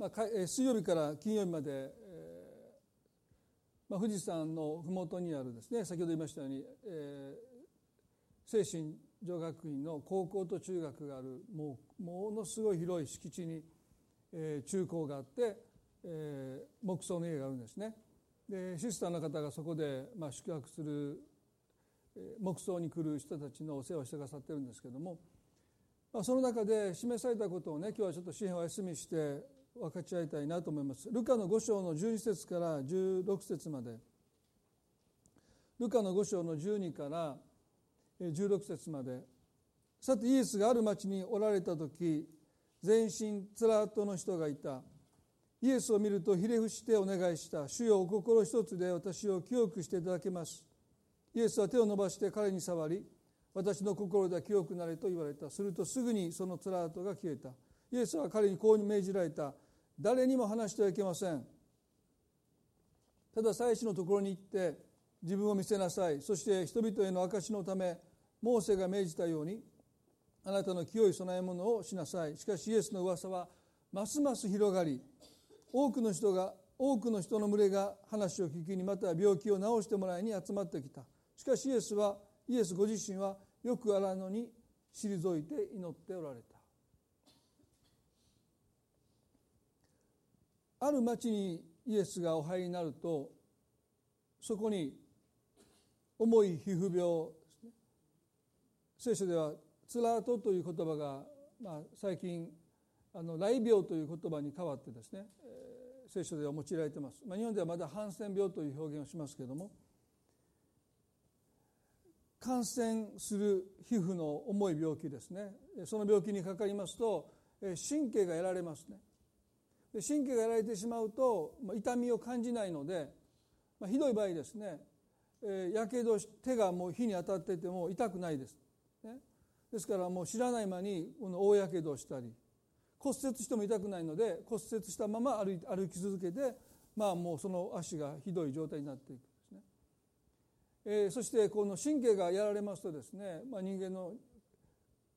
まあ、水曜日から金曜日まで、えーまあ、富士山の麓にあるですね先ほど言いましたように、えー、精神女学院の高校と中学があるもうものすごい広い敷地に、えー、中高があって、えー、木造の家があるんですね。でシスターの方がそこで、まあ、宿泊する木葬に来る人たちのお世話をしてくださってるんですけども、まあ、その中で示されたことをね今日はちょっと詩篇をお休みして分かち合いたいなと思います。ルカの5章の12節から16節まで。ルカの5章の12から16節まで。さてイエスがある町におられた時全身つらとの人がいた。イエスを見るとひれ伏してお願いした。主よお心一つで私を清くしていただけます。イエスは手を伸ばして彼に触り私の心では清くなれと言われた。するとすぐにそのつらとが消えた。イエスは彼にこう命じられた。誰にも話してはいけません。ただ祭司のところに行って自分を見せなさい。そして人々への証のためモーセが命じたようにあなたの清い供え物をしなさい。しかしイエスの噂はますます広がり多くの人が多くの人の群れが話を聞きにまた病気を治してもらいに集まってきた。しかしイエスはイエスご自身はよくあらぬに退いて祈っておられた。ある町にイエスがお入りになるとそこに重い皮膚病聖書ではつらとという言葉が、まあ、最近あの雷病という言葉に変わってですね、聖書では用いられています、まあ、日本ではまだハンセン病という表現をしますけれども感染する皮膚の重い病気ですね。その病気にかかりますと神経が得られますね。神経がやられてしまうと痛みを感じないので、まあ、ひどい場合ですねやけど手がもう火に当たってても痛くないです、ね、ですからもう知らない間にこの大やけどをしたり骨折しても痛くないので骨折したまま歩歩き続けてまあもうその足がひどい状態になっていくんですね、えー、そしてこの神経がやられますとですね、まあ、人間の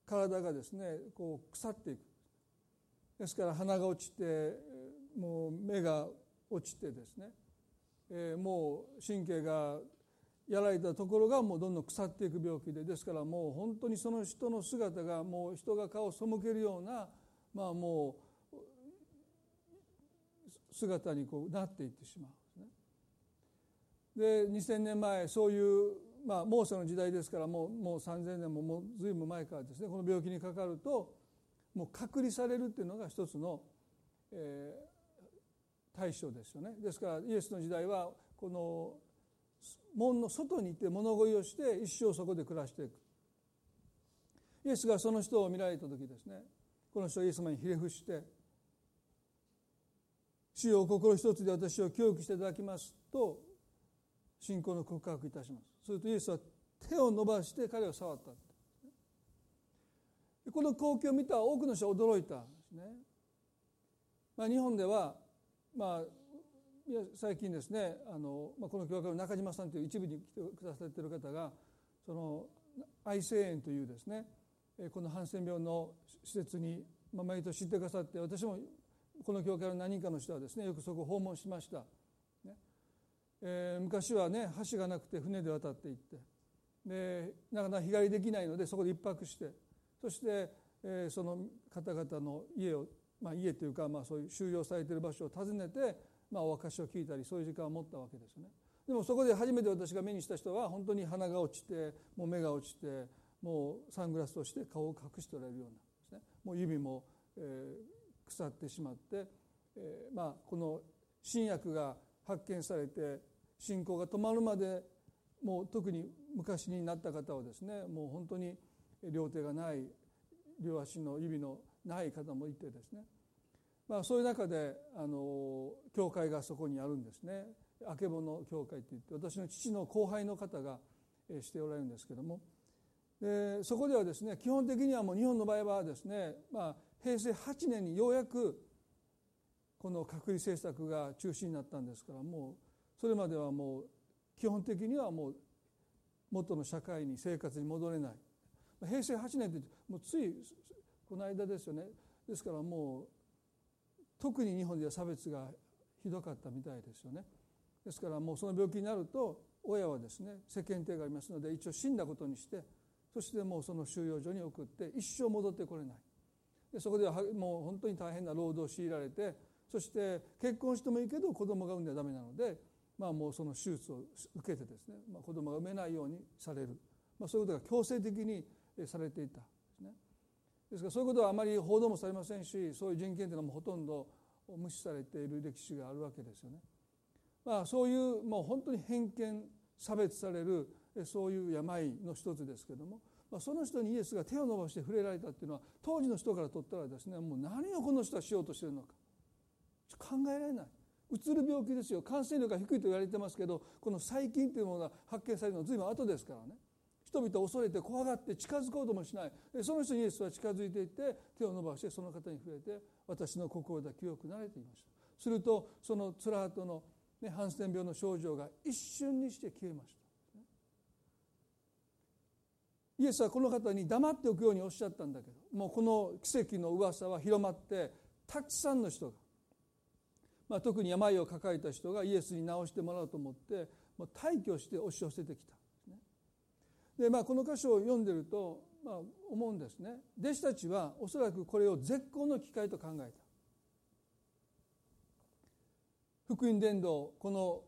体がですねこう腐っていく。ですから鼻が落ちてもう目が落ちてですね、えー、もう神経がやられたところがもうどんどん腐っていく病気でですからもう本当にその人の姿がもう人が顔を背けるようなまあもう姿にこうなっていってしまうんですね。で2000年前そういうまあモーセの時代ですからもうもう3000年ももう随分前からですねこの病気にかかるともう隔離されるっていうのが一つの、えー、対象ですよね。ですからイエスの時代はこの門の外にいて物乞いをして一生そこで暮らしていく。イエスがその人を見られた時ですね。この人はイエス様にひれ伏して「主よ心一つで私を教育していただきます」と信仰の告白いたします。するとイエスは手を伸ばして彼を触った。この光景を見た多くの人は驚いたんですね。まあ、日本では、まあ、最近ですねあの、まあ、この教会の中島さんという一部に来てくださっている方がその愛生園というですねこのハンセン病の施設に、まあ、毎年知ってくださって私もこの教会の何人かの人はですねよくそこを訪問しました、ねえー、昔はね橋がなくて船で渡っていってでなかなか日帰りできないのでそこで一泊してそして、その方々の家を、まあ、家というか、まあ、そういう収容されている場所を訪ねて、まあ、お証を聞いたりそういう時間を持ったわけですね。でもそこで初めて私が目にした人は本当に鼻が落ちてもう目が落ちてもうサングラスをして顔を隠しておられるようなですねもう指も、えー、腐ってしまって、えー、まあこの新薬が発見されて信仰が止まるまでもう特に昔になった方はですねもう本当に両手がない両足の指のない方もいてですね、まあ、そういう中であの教会がそこにあるんですね。あけぼの教会っていって私の父の後輩の方がしておられるんですけども。でそこではですね基本的にはもう日本の場合はですね、まあ、平成8年にようやくこの隔離政策が中止になったんですからもうそれまではもう基本的にはもう元の社会に生活に戻れない。平成8年ってもうついこの間ですよね。ですからもう特に日本では差別がひどかったみたいですよね。ですからもうその病気になると親はですね世間体がありますので一応死んだことにしてそしてもうその収容所に送って一生戻ってこれない。でそこではもう本当に大変な労働を強いられてそして結婚してもいいけど子供が産んではダメなので、まあ、もうその手術を受けてですね、まあ、子供が産めないようにされる、まあ、そういうことが強制的にされていたですね。ですからそういうことはあまり報道もされませんしそういう人権というのもほとんど無視されている歴史があるわけですよね。まあ、そういうもう本当に偏見差別されるそういう病の一つですけども、まあ、その人にイエスが手を伸ばして触れられたっていうのは当時の人からとったらですねもう何をこの人はしようとしてるのか。考えられない。うつる病気ですよ。感染力が低いと言われてますけどこの細菌というものが発見されるのは随分後ですからね。人々恐れて怖がって近づこうともしない。その人にイエスは近づいていって手を伸ばしてその方に触れて私の心だ清くなれていました。するとそのつらはとの、ね、ハンセン病の症状が一瞬にして消えました。イエスはこの方に黙っておくようにおっしゃったんだけどもうこの奇跡の噂は広まってたくさんの人が、まあ、特に病を抱えた人がイエスに治してもらおうと思ってもう大挙して押し寄せてきた。で、まあ、この箇所を読んでると、まあ、思うんですね。弟子たちはおそらくこれを絶好の機会と考えた。福音伝道この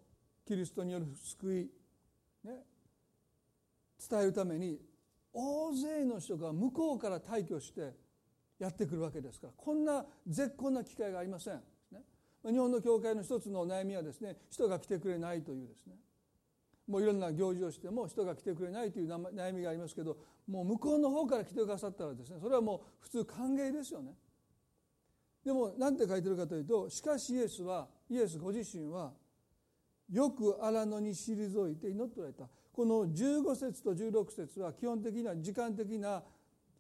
キリストによる救い、ね、伝えるために大勢の人が向こうから退去してやってくるわけですからこんな絶好な機会がありません、日本の教会の一つの悩みはですね人が来てくれないというですね。もういろんな行事をしても人が来てくれないという悩みがありますけどもう向こうの方から来てくださったらですねそれはもう普通歓迎ですよね。でも何て書いてるかというとしかしイエスはイエスご自身はよく荒野に退いて祈っておられた。この15節と16節は基本的には時間的な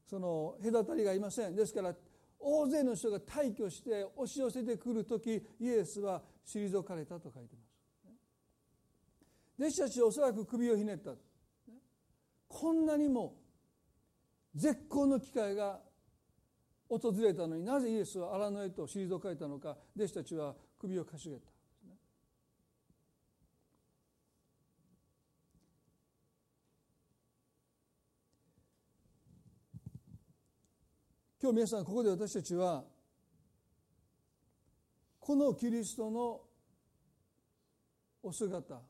その隔たりがありません。ですから大勢の人が退去して押し寄せてくる時イエスは退かれたと書いてます。弟子たちはおそらく首をひねった。こんなにも絶好の機会が訪れたのになぜイエスは荒野へと退かれたのか弟子たちは首をかしげた。今日皆さんここで私たちはこのキリストのお姿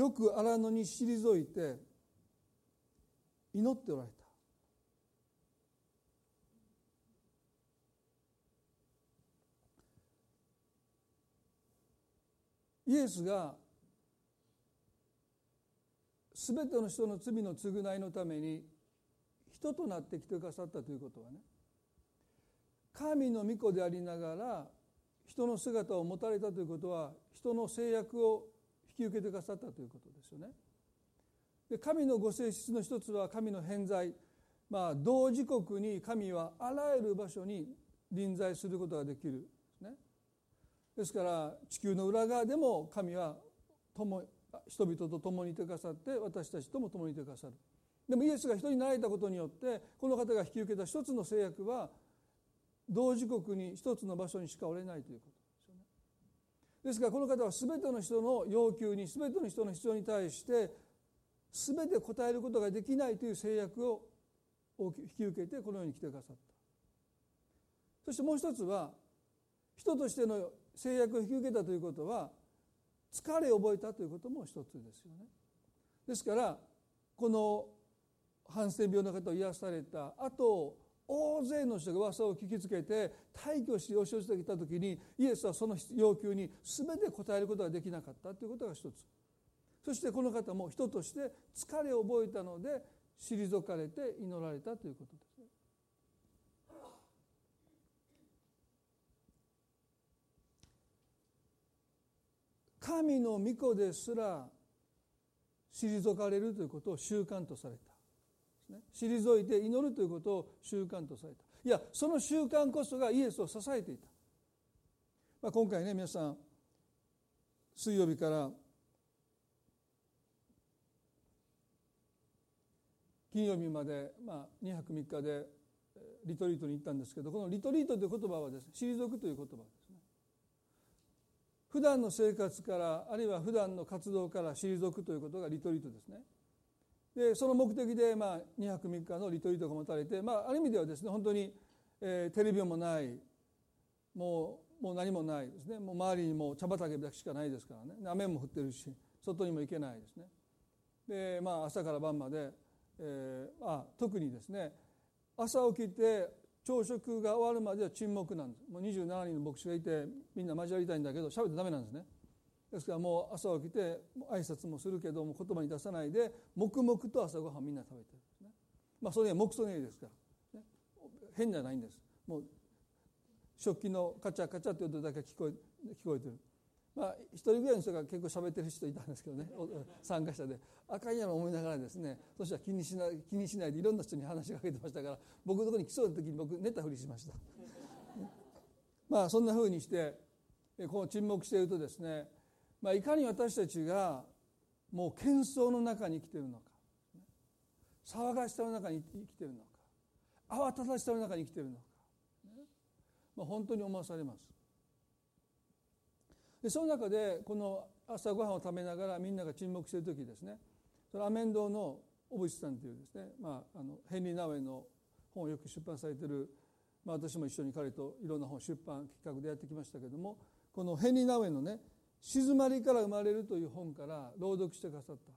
よく荒野に退いて祈っておられた。イエスが全ての人の罪の償いのために人となってきてくださったということはね神の御子でありながら人の姿を持たれたということは人の制約をき受けてくださったということですよね。で神のご性質の一つは神の偏在、まあ、同時刻に神はあらゆる場所に臨在することができるですね。ですから地球の裏側でも神は共人々と共にいてくださって私たちとも共にいてくださる。でもイエスが人になられたことによってこの方が引き受けた一つの制約は同時刻に一つの場所にしかおれないということ。ですからこの方は全ての人の要求に全ての人の必要に対して全て応えることができないという制約を引き受けてこのように来てくださった。そしてもう一つは人としての制約を引き受けたということは疲れを覚えたということも一つですよね。ですからこのハンセン病の方を癒された後大勢の人が噂を聞きつけて退去して押し寄せてきた時にイエスはその要求に全て応えることができなかったということが一つ。そしてこの方も人として疲れを覚えたので退かれて祈られたということです神の御子ですら退かれるということを習慣とされた。ね、退いて祈るということを習慣とされた。いやその習慣こそがイエスを支えていた、まあ、今回ね皆さん水曜日から金曜日まで、まあ、2泊3日でリトリートに行ったんですけどこのリトリートという言葉はですね退くという言葉ですね。普段の生活からあるいは普段の活動から退くということがリトリートですね。でその目的でまあ2泊3日のリトリートが持たれて、まあ、ある意味ではですね本当に、えー、テレビもないもうもう何もないですね。もう周りにも茶畑だけしかないですからね。雨も降ってるし外にも行けないですね。でまあ朝から晩まで、えー、あ特にですね朝起きて朝食が終わるまでは沈黙なんです。もう27人の牧師がいてみんな交わりたいんだけど喋ってダメなんですね。ですからもう朝起きて挨拶もするけども言葉に出さないで黙々と朝ごはんみんな食べてるんですね。まあそれは黙想の家ですから、ね、変じゃないんです。もう食器のカチャカチャって音だけ聞こえ聞こえてる。まあ一人ぐらいの人が結構喋ってる人いたんですけどね。参加者で。あかんやろ思いながらですねそしたら気にしない気にしないでいろんな人に話しかけてましたから僕のところに来そうな時に僕寝たふりしました。まあそんなふうにしてこの沈黙しているとですね、まあ、いかに私たちがもう喧騒の中に生きているのか。騒がしさの中に生きているのか。慌ただしさの中に生きているのか、まあ、本当に思わされます。でその中でこの朝ごはんを食べながらみんなが沈黙している時ですね。そのアメンドの小渕さんというですね、まあ、あのヘンリー・ナウェイの本をよく出版されている、まあ、私も一緒に彼といろんな本出版企画でやってきましたけれどもこのヘンリー・ナウェイのね「静まりから生まれる」という本から朗読してくださった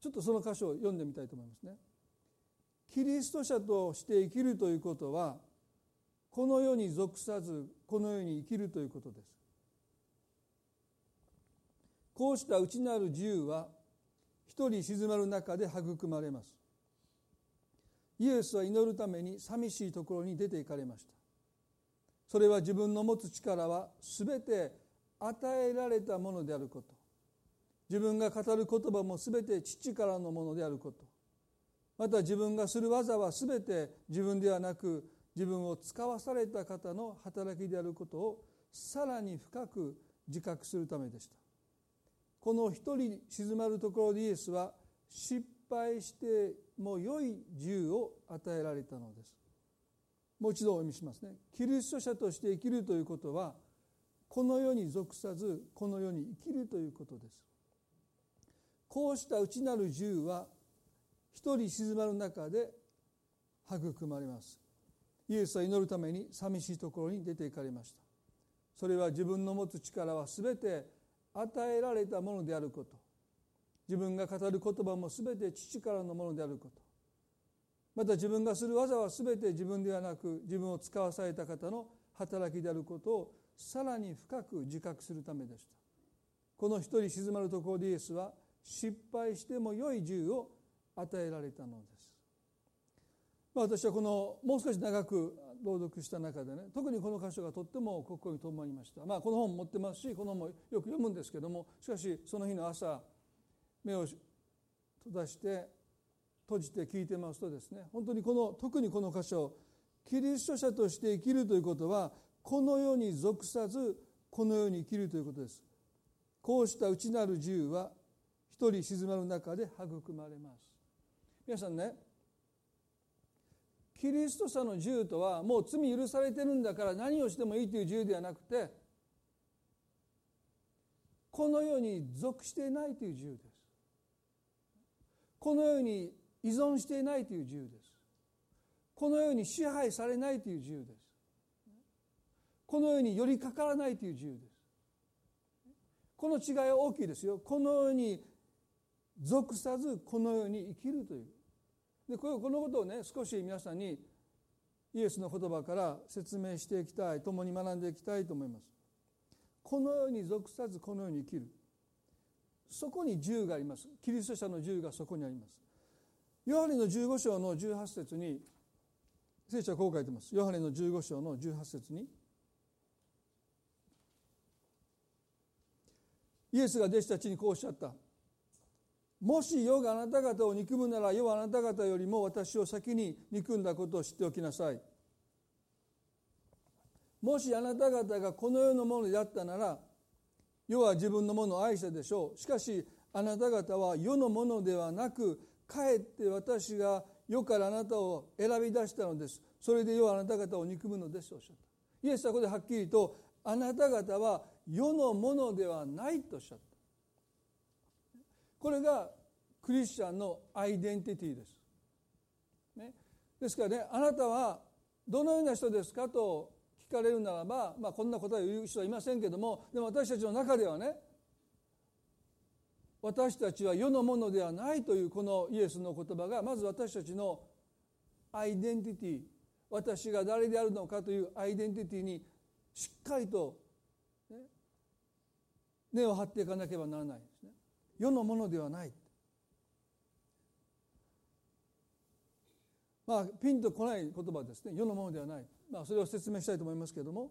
ちょっとその箇所を読んでみたいと思いますね。キリスト者として生きるということはこの世に属さずこの世に生きるということです。こうした内なる自由は一人静まる中で育まれますイエスは祈るために寂しいところに出て行かれましたそれは自分の持つ力は全て与えられたものであること。自分が語る言葉も全て父からのものであること。また自分がする技は全て自分ではなく自分を使わされた方の働きであることをさらに深く自覚するためでした。この一人静まるところでイエスは失敗しても良い自由を与えられたのです。もう一度お読みしますね。キリスト者として生きるということはこの世に属さずこの世に生きるということです。こうした内なる自由は一人静まる中で育まれます。イエスは祈るために寂しいところに出て行かれました。それは自分の持つ力は全て与えられたものであること。自分が語る言葉も全て父からのものであること。また自分がする技は全て自分ではなく自分を使わされた方の働きであることをさらに深く自覚するためでした。この一人静まるところでイエスは失敗しても良い自由を与えられたのです、ま、私はこのもう少し長く朗読した中でね特にこの箇所がとっても心に留まりました、まあ、この本持ってますしこの本もよく読むんですけどもしかしその日の朝目を閉ざして閉じて聞いてますとですね本当にこの特にこの箇所キリスト者として生きるということはこの世に属さずこの世に生きるということです。こうした内なる自由は一人静まる中で育まれます。皆さんねキリスト者の自由とはもう罪許されてるんだから何をしてもいいという自由ではなくてこの世に属していないという自由です。この世に依存していないという自由です。この世に支配されないという自由です。この世に寄りかからないという自由です。この違いは大きいですよ。この世に属さずこの世に生きるという。でこのことをね少し皆さんにイエスの言葉から説明していきたい共に学んでいきたいと思います。このように属さずこのように生きる。そこに銃があります。キリスト者の銃がそこにあります。ヨハネの15章の18節に聖書はこう書いてます。ヨハネの15章の18節にイエスが弟子たちにこうおっしゃった。もし世があなた方を憎むなら世はあなた方よりも私を先に憎んだことを知っておきなさい。もしあなた方がこの世のものであったなら世は自分のものを愛したでしょう。しかしあなた方は世のものではなくかえって私が世からあなたを選び出したのです。それで世はあなた方を憎むのですとおっしゃった。イエスはここではっきりとあなた方は世のものではないとおっしゃった。これがクリスチャンのアイデンティティです、ね、ですからねあなたはどのような人ですかと聞かれるならば、まあ、こんな答えを言う人はいませんけどもでも私たちの中ではね私たちは世のものではないというこのイエスの言葉がまず私たちのアイデンティティ私が誰であるのかというアイデンティティにしっかりと、根を張っていかなければならないですね。世のものではない。まあピンとこない言葉ですね。世のものではない、まあ、それを説明したいと思いますけれども。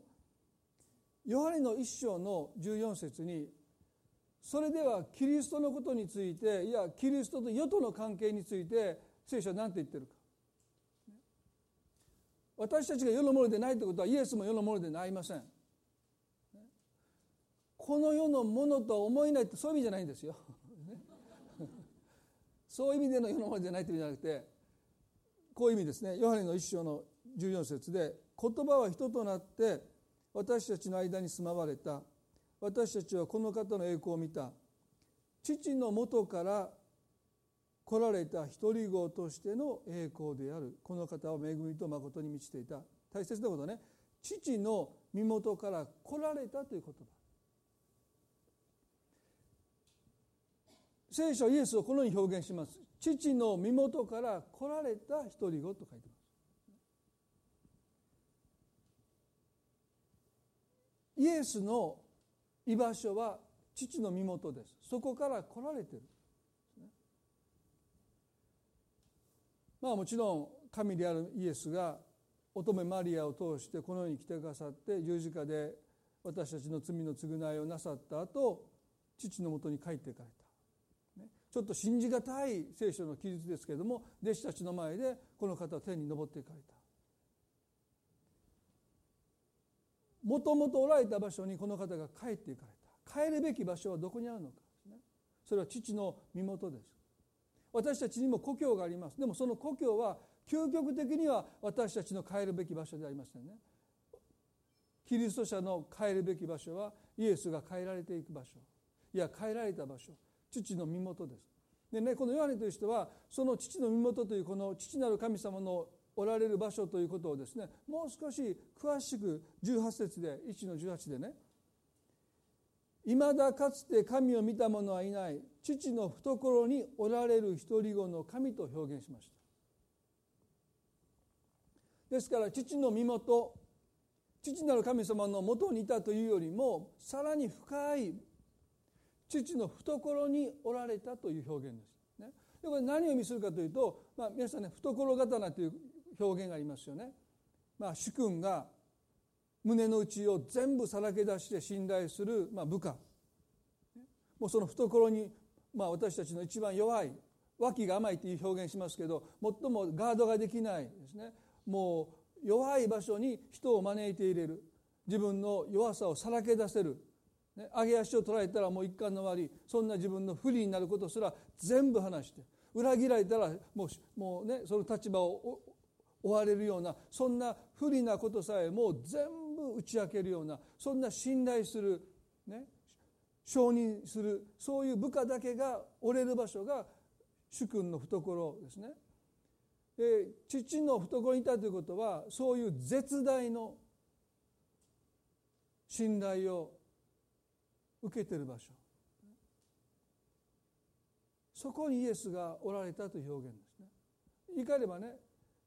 ヨハネの一章の14節にそれではキリストのことについていやキリストと世との関係について聖書は何て言ってるか。私たちが世のものでないということはイエスも世のものではありません。この世のものとは思えないってそういう意味じゃないんですよ。そういう意味での世のものじゃないという意味じゃなくてこういう意味ですね。ヨハネの一章の14節で言葉は人となって私たちの間に住まわれた。私たちはこの方の栄光を見た。父のもとから来られた一人子としての栄光である。この方は恵みと誠に満ちていた。大切なことね。父の身元から来られたという言葉聖書イエスをこのように表現します。父の身元から来られた一人子と書いてます。イエスの居場所は父の身元です。そこから来られてる。まあもちろん神であるイエスが乙女マリアを通してこの世に来てくださって十字架で私たちの罪の償いをなさった後父のもとに帰っていかれた。ちょっと信じがたい聖書の記述ですけれども弟子たちの前でこの方は天に昇っていかれた。もともとおられた場所にこの方が帰っていかれた。帰るべき場所はどこにあるのかそれは父の身元です。私たちにも故郷があります。でもその故郷は究極的には私たちの帰るべき場所でありませんね。キリスト者の帰るべき場所はイエスが帰られていく場所。いや帰られた場所。父の身元です。でねこのヨハネという人はその父の身元というこの父なる神様のおられる場所ということをですねもう少し詳しく18節で1の18でね「いまだかつて神を見た者はいない父の懐におられる独り子の神」と表現しました。ですから父の身元父なる神様のもとにいたというよりもさらに深い父の懐におられたという表現です。ね、でこれ何を意味するかというと、まあ、皆さんね懐刀という表現がありますよね。まあ、主君が胸の内を全部さらけ出して信頼する、まあ、部下もうその懐に、まあ、私たちの一番弱い脇が甘いという表現しますけど最もガードができないですねもう弱い場所に人を招いて入れる自分の弱さをさらけ出せるね、上げ足を取られたらもう一貫の終わりそんな自分の不利になることすら全部話して裏切られたらもうもうねその立場を追われるようなそんな不利なことさえもう全部打ち明けるようなそんな信頼する、ね、承認するそういう部下だけが折れる場所が主君の懐ですね。で父の懐にいたということはそういう絶大の信頼を受けてる場所。そこにイエスがおられたという表現ですね。言い換えればね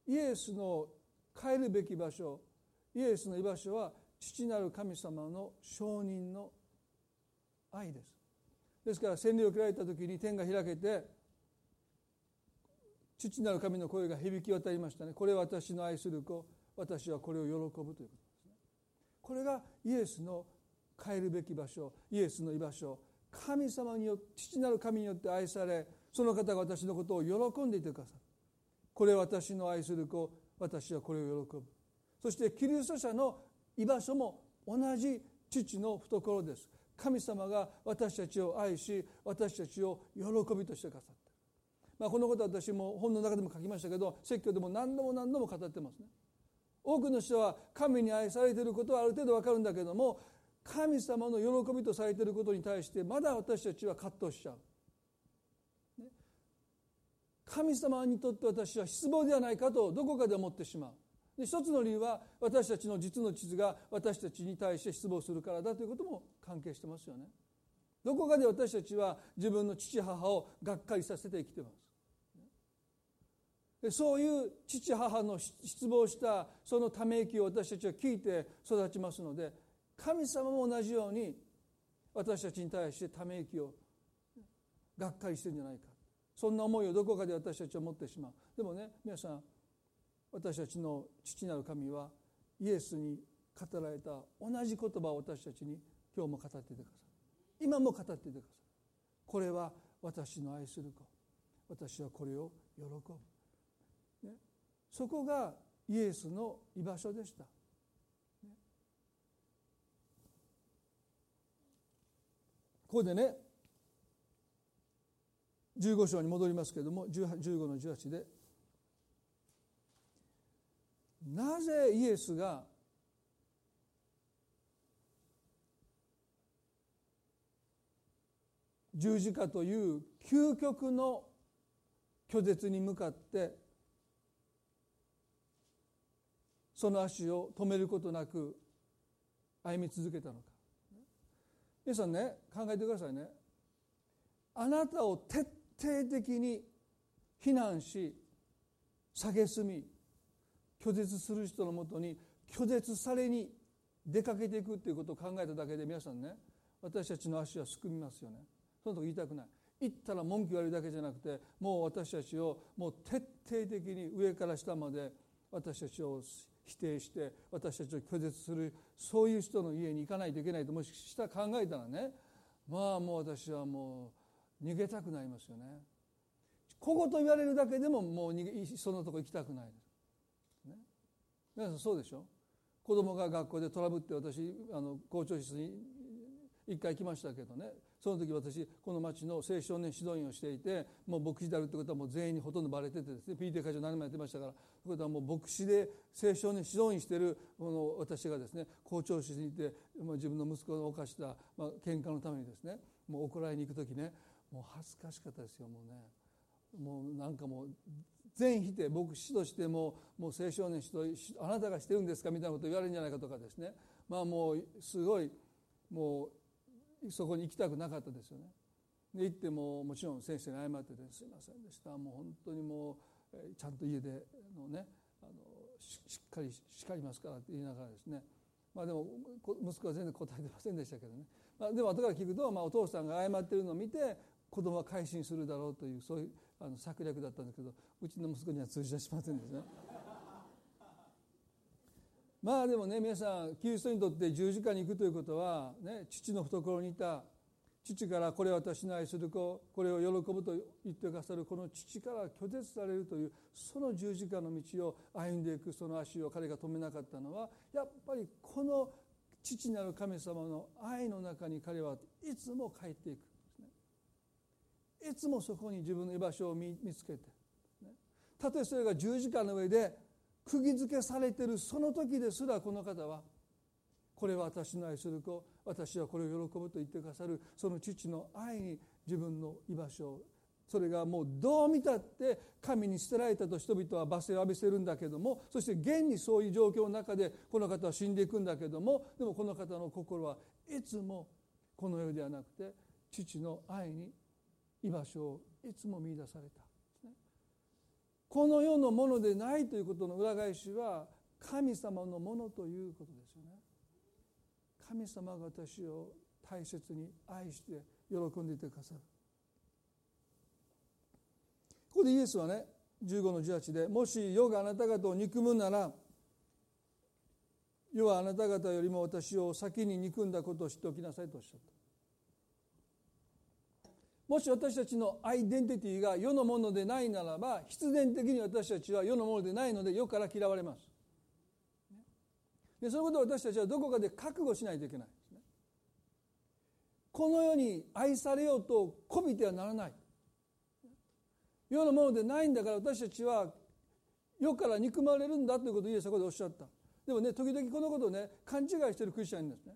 イエスの帰るべき場所イエスの居場所は父なる神様の承認の愛です。ですから洗礼を受けられた時に天が開けて父なる神の声が響き渡りましたね。これは私の愛する子私はこれを喜ぶということですね。これがイエスの帰るべき場所イエスの居場所神様によって父なる神によって愛されその方が私のことを喜んでいてくださる。これ私の愛する子私はこれを喜ぶ。そしてキリスト者の居場所も同じ父の懐です。神様が私たちを愛し私たちを喜びとしてくださったまあ、このことは私も本の中でも書きましたけど説教でも何度も何度も語ってますね。多くの人は神に愛されていることはある程度わかるんだけども神様の喜びとされていることに対してまだ私たちは葛藤しちゃう。神様にとって私は失望ではないかとどこかで思ってしまう。で一つの理由は私たちの実の地図が私たちに対して失望するからだということも関係してますよね。どこかで私たちは自分の父母をがっかりさせて生きてます。でそういう父母の失望したそのため息を私たちは聞いて育ちますので神様も同じように私たちに対してため息をがっかりしてるんじゃないか。そんな思いをどこかで私たちは持ってしまう。でもね皆さん私たちの父なる神はイエスに語られた同じ言葉を私たちに今日も語っていてください。今も語っていてください。これは私の愛する子。私はこれを喜ぶ、ね、そこがイエスの居場所でした、ね、ここでね15章に戻りますけれども15の18でなぜイエスが十字架という究極の拒絶に向かってその足を止めることなく歩み続けたのか。皆さんね考えてくださいね。あなたを徹底的に非難し蔑み拒絶する人のもとに拒絶されに出かけていくっていうことを考えただけで皆さんね私たちの足はすくみますよね。そのとこ言いたくない。言ったら文句言われるだけじゃなくてもう私たちをもう徹底的に上から下まで私たちを否定して私たちを拒絶するそういう人の家に行かないといけないともししたら考えたらねまあもう私はもう逃げたくなりますよね。小言言われるだけでももうそのとこ行きたくない。です皆さんそうでしょ？子供が学校でトラブって私あの校長室に一回来ましたけどね。その時私この町の青少年指導員をしていてもう牧師であるってことはもう全員にほとんどバレててですね PT 会長何もやってましたからということはもう牧師で青少年指導員しているこの私がですね校長室にいて、自分の息子が犯した、まあ喧嘩のためにですねもう怒られに行く時ねもう恥ずかしかったですよもうね。もうなんかもう全否定牧師としてももう青少年指導あなたがしてるんですかみたいなこと言われるんじゃないかとかですね。まあもうすごいもうそこに行きたくなかったですよね。で行ってももちろん先生に謝ってて「すいませんでしたもう本当にもうちゃんと家でのねあのしっかり叱りますから」って言いながらですねまあでも息子は全然答えてませんでしたけどね、まあ、でも後から聞くと、まあ、お父さんが謝ってるのを見て子供は改心するだろうというそういうあの策略だったんですけどうちの息子には通じはしませんですね。まあでもね皆さんキリストにとって十字架に行くということは、ね、父の懐にいた。父からこれは私の愛する子これを喜ぶと言ってくださるこの父から拒絶されるというその十字架の道を歩んでいくその足を彼が止めなかったのはやっぱりこの父なる神様の愛の中に彼はいつも帰っていく。いつもそこに自分の居場所を見つけて、たとえそれが十字架の上で釘付けされてるその時ですらこの方はこれは私の愛する子私はこれを喜ぶと言ってくださるその父の愛に自分の居場所をそれがもうどう見たって神に捨てられたと人々は罵声を浴びせるんだけどもそして現にそういう状況の中でこの方は死んでいくんだけどもでもこの方の心はいつもこの世ではなくて父の愛に居場所をいつも見出された。この世のものでないということの裏返しは神様のものということですよね。神様が私を大切に愛して喜んでいてくださる。ここでイエスはね15の18でもし世があなた方を憎むなら世はあなた方よりも私を先に憎んだことを知っておきなさいとおっしゃった。もし私たちのアイデンティティが世のものでないならば必然的に私たちは世のものでないので世から嫌われます。でそういうことを私たちはどこかで覚悟しないといけない。ですねこの世に愛されようとこびてはならない。世のものでないんだから私たちは世から憎まれるんだということをイエスはここでおっしゃった。でもね時々このことをね勘違いしてるクリスチャンいるんですね。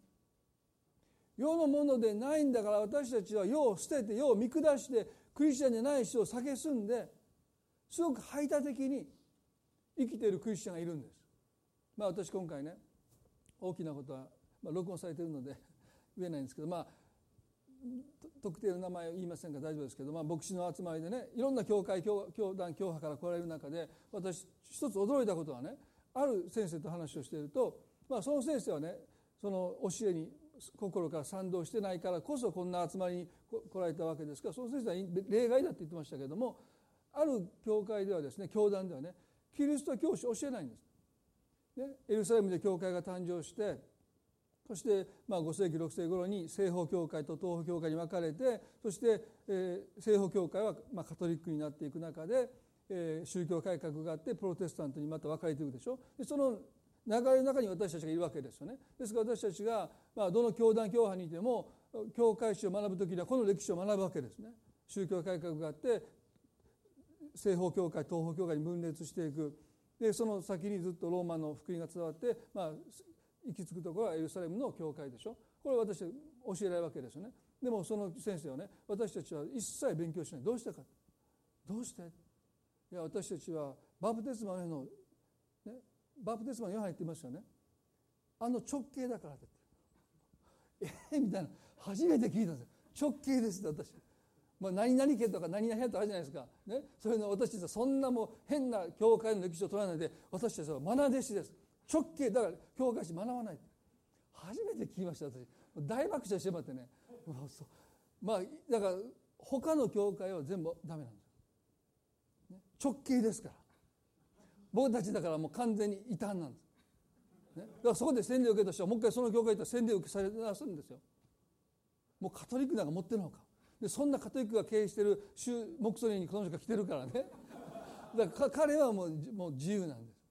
世のものでないんだから私たちは世を捨てて世を見下してクリスチャンじゃない人を蔑んですごく排他的に生きているクリスチャンがいるんです。まあ私今回ね大きなことは、まあ、録音されているので 言えないんですけどまあ特定の名前を言いませんが大丈夫ですけど、まあ、牧師の集まりでねいろんな教会教団教派から来られる中で私一つ驚いたことはねある先生と話をしていると、まあ、その先生はねその教えに心から賛同してないからこそこんな集まりに来られたわけですからその先生は例外だって言ってましたけどもある教会ではですね教団ではねキリスト教師教えないんです。ね、エルサレムで教会が誕生してそしてまあ5世紀6世紀頃に西方教会と東方教会に分かれてそして、えー、西方教会はまあカトリックになっていく中で、えー、宗教改革があってプロテスタントにまた分かれていくでしょでその流れの中に私たちがいるわけですよね。ですから私たちが、まあ、どの教団教派にいても教会史を学ぶ時にはこの歴史を学ぶわけですね。宗教改革があって西方教会東方教会に分裂していく。でその先にずっとローマの福音が伝わって、まあ、行き着くところはエルサレムの教会でしょ。これ私教えられるわけですよね。でもその先生はね私たちは一切勉強しない。どうしてか。どうして。いや私たちはバプテスマのの、バプテスマのヨハン言ってますよね。あの直径だからって。ええみたいな。初めて聞いたんですよ。直径ですって私。まあ、何々家とか何々家とかあるじゃないですか、ね、そういうの私たちはそんなもう変な教会の歴史を取らないで私たちは愛弟子です。直径だから教会史学ばない初めて聞きました私。大爆笑してもらってね。まあだから他の教会は全部ダメなんです、ね、直径ですから。僕たちだからもう完全に異端なんです、ね、だからそこで洗礼を受けた人はもう一回その教会と洗礼を受けされなすんですよ。もうカトリックなんか持ってるのか。でそんなカトリックが経営してる木曽にこの人が来てるからね。だから彼はもうもう自由なんです。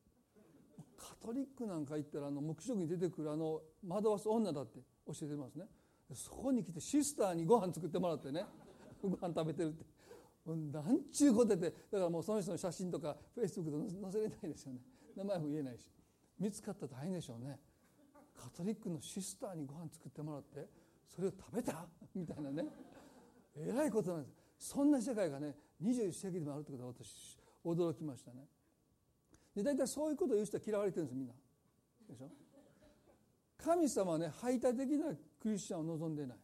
カトリックなんか行ったらあの黙食に出てくるあの惑わす女だって教えてますね。そこに来てシスターにご飯作ってもらってね。ご飯食べてるって。なんちゅうことでだからもうその人の写真とかフェイスブックで載せれないですよね。名前も言えないし。見つかったら大変でしょうね。カトリックのシスターにご飯作ってもらってそれを食べた？みたいなね。えらいことなんです。そんな世界がね21世紀でもあるってことは私驚きましたね。で大体そういうことを言う人は嫌われてるんですみんな。でしょ？神様はね排他的なクリスチャンを望んでない。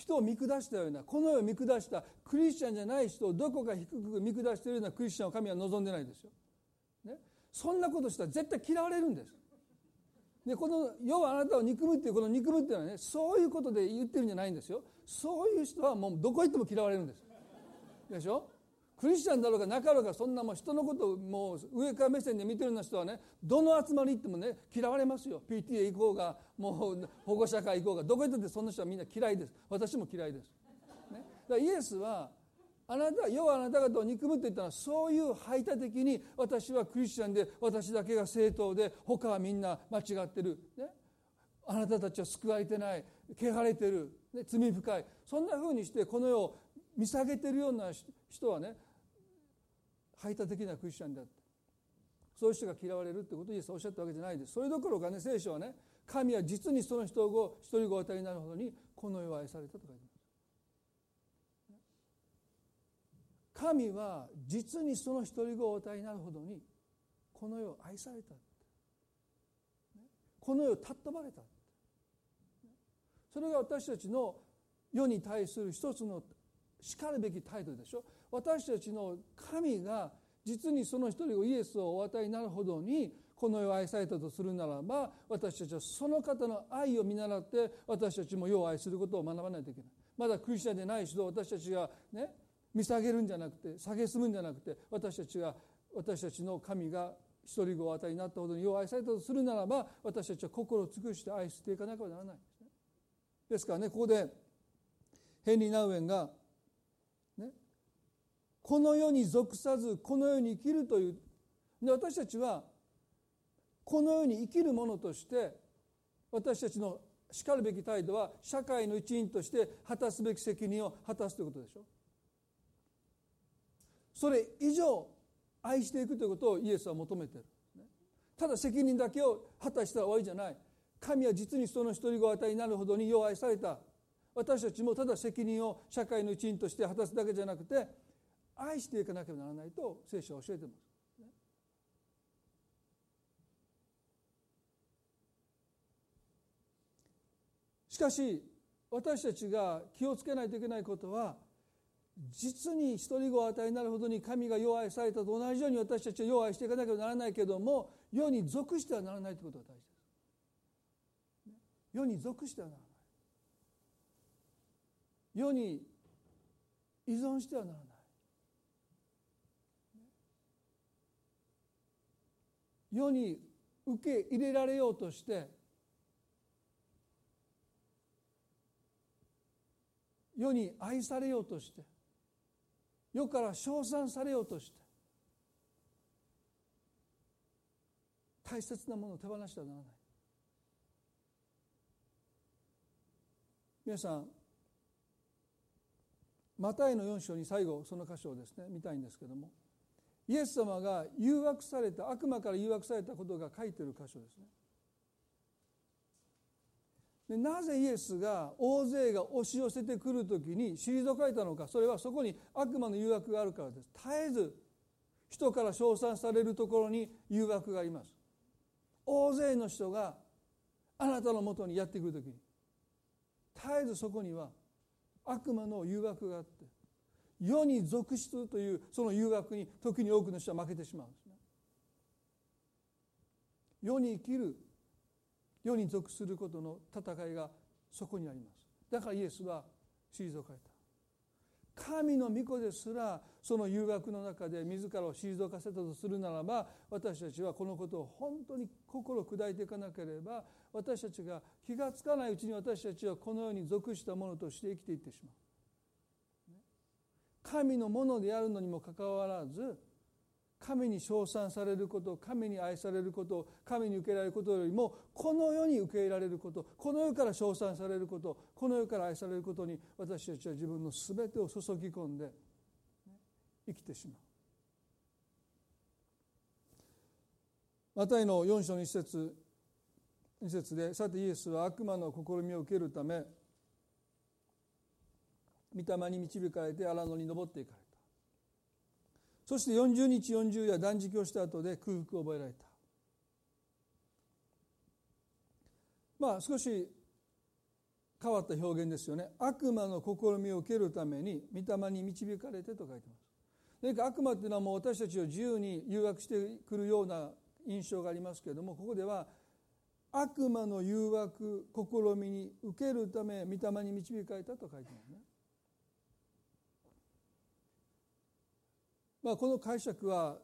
人を見下したようなこの世を見下したクリスチャンじゃない人をどこか低く見下しているようなクリスチャンを神は望んでないですよ、ね、そんなことしたら絶対嫌われるんです。でこの世はあなたを憎むっていうこの憎むっていうのはねそういうことで言ってるんじゃないんですよ。そういう人はもうどこ行っても嫌われるんです。でしょ？クリスチャンだろうがなかろうがそんなもう人のことをもう上から目線で見てるような人はねどの集まり行ってもね嫌われますよ。PTA 行こうがもう保護者会行こうが。どこ行ってその人はみんな嫌いです。私も嫌いです、ね、だからイエスはあなた世はあなた方を憎むと言ったのはそういう排他的に私はクリスチャンで私だけが正当で他はみんな間違ってる、ね、あなたたちは救われてない。汚れてる、ね、罪深い。そんなふうにしてこの世を見下げてるような人はね排他的なクリスチャンであってそういう人が嫌われるってことをイエスはおっしゃったわけじゃないです。それどころかね聖書はね神は実にその人を一人ご与えになるほどにこの世を愛されたと書いてます。神は実にその一人ご与えになるほどにこの世を愛されたこの世を尊ばれたそれが私たちの世に対する一つのしかるべき態度でしょ。私たちの神が実にその一人をイエスをお与えになるほどにこの世を愛されたとするならば私たちはその方の愛を見習って私たちも世を愛することを学ばないといけない。まだクリスチャンでない人を私たちがね見下げるんじゃなくて蔑むんじゃなくて私たちが私たちの神が一人子を与えになったほどに世を愛されたとするならば私たちは心を尽くして愛していかなければならないですね。ですからねここでヘンリー・ナウエンがこの世に属さずこの世に生きるという。で私たちはこの世に生きる者として私たちのしかるべき態度は社会の一員として果たすべき責任を果たすということでしょ。それ以上愛していくということをイエスは求めてる。ただ責任だけを果たしたら終わりじゃない。神は実にその一人子与えになるほどによう愛された。私たちもただ責任を社会の一員として果たすだけじゃなくて愛していかなければならないと聖書は教えてますしかし私たちが気をつけないといけないことは実に一人子を与えになるほどに神が弱愛されたと同じように私たちは弱愛していかなければならないけれども世に属してはならないということが大事です。世に属してはならない。世に依存してはならない。世に受け入れられようとして世に愛されようとして世から称賛されようとして大切なものを手放してはならない。皆さんマタイの4章に最後その箇所をですね見たいんですけども。イエス様が誘惑された悪魔から誘惑されたことが書いてる箇所ですね。でなぜイエスが大勢が押し寄せてくる時に退かれたのかそれはそこに悪魔の誘惑があるからです。絶えず人から称賛されるところに誘惑があります。大勢の人があなたのもとにやってくる時に絶えずそこには悪魔の誘惑があって世に属すというその誘惑に時に多くの人は負けてしまうんですね。世に生きる世に属することの戦いがそこにありますだからイエスは退かれた神の御子ですらその誘惑の中で自らを退かせたとするならば私たちはこのことを本当に心砕いていかなければ私たちが気が付かないうちに私たちはこのように属したものとして生きていってしまう。神のものであるのにもかかわらず神に称賛されること神に愛されること神に受けられることよりもこの世に受け入れられることこの世から称賛されることこの世から愛されることに私たちは自分の全てを注ぎ込んで生きてしまう。マタイの4章の一節二節でさてイエスは悪魔の試みを受けるため御霊に導かれて荒野に登っていかれた。そして40日40夜断食をした後で空腹を覚えられた。まあ少し変わった表現ですよね。悪魔の試みを受けるために御霊に導かれてと書いてます。何か悪魔っていうのはもう私たちを自由に誘惑してくるような印象がありますけれどもここでは悪魔の誘惑試みに受けるため御霊に導かれたと書いてますね。まあ、この解釈は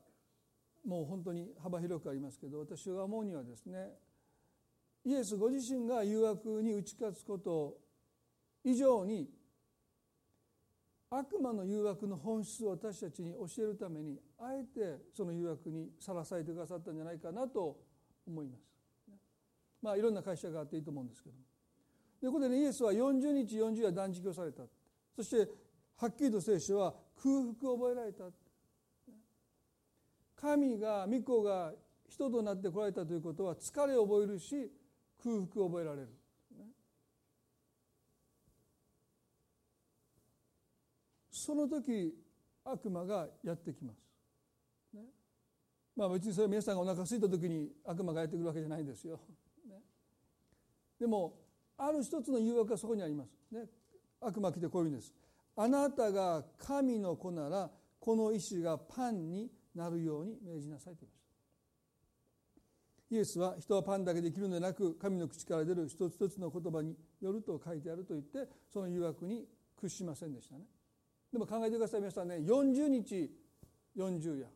もう本当に幅広くありますけど私が思うにはですねイエスご自身が誘惑に打ち勝つこと以上に悪魔の誘惑の本質を私たちに教えるためにあえてその誘惑にさらされてくださったんじゃないかなと思います。まあいろんな解釈があっていいと思うんですけどでここでねイエスは40日40夜断食をされた。そしてはっきりと聖書は空腹を覚えられた。神が御子が人となってこられたということは疲れを覚えるし空腹を覚えられる。その時悪魔がやってきます。ね、まあ別にそれ皆さんがお腹空いた時に悪魔がやってくるわけじゃないんですよ。ね、でもある一つの誘惑がそこにあります。ね、悪魔来てこういうんです。あなたが神の子ならこの石がパンになるように命じなさいと言いました。イエスは人はパンだけで生きるのではなく神の口から出る一つ一つの言葉によると書いてあると言ってその誘惑に屈しませんでしたね。でも考えてください皆さんね。40日40夜。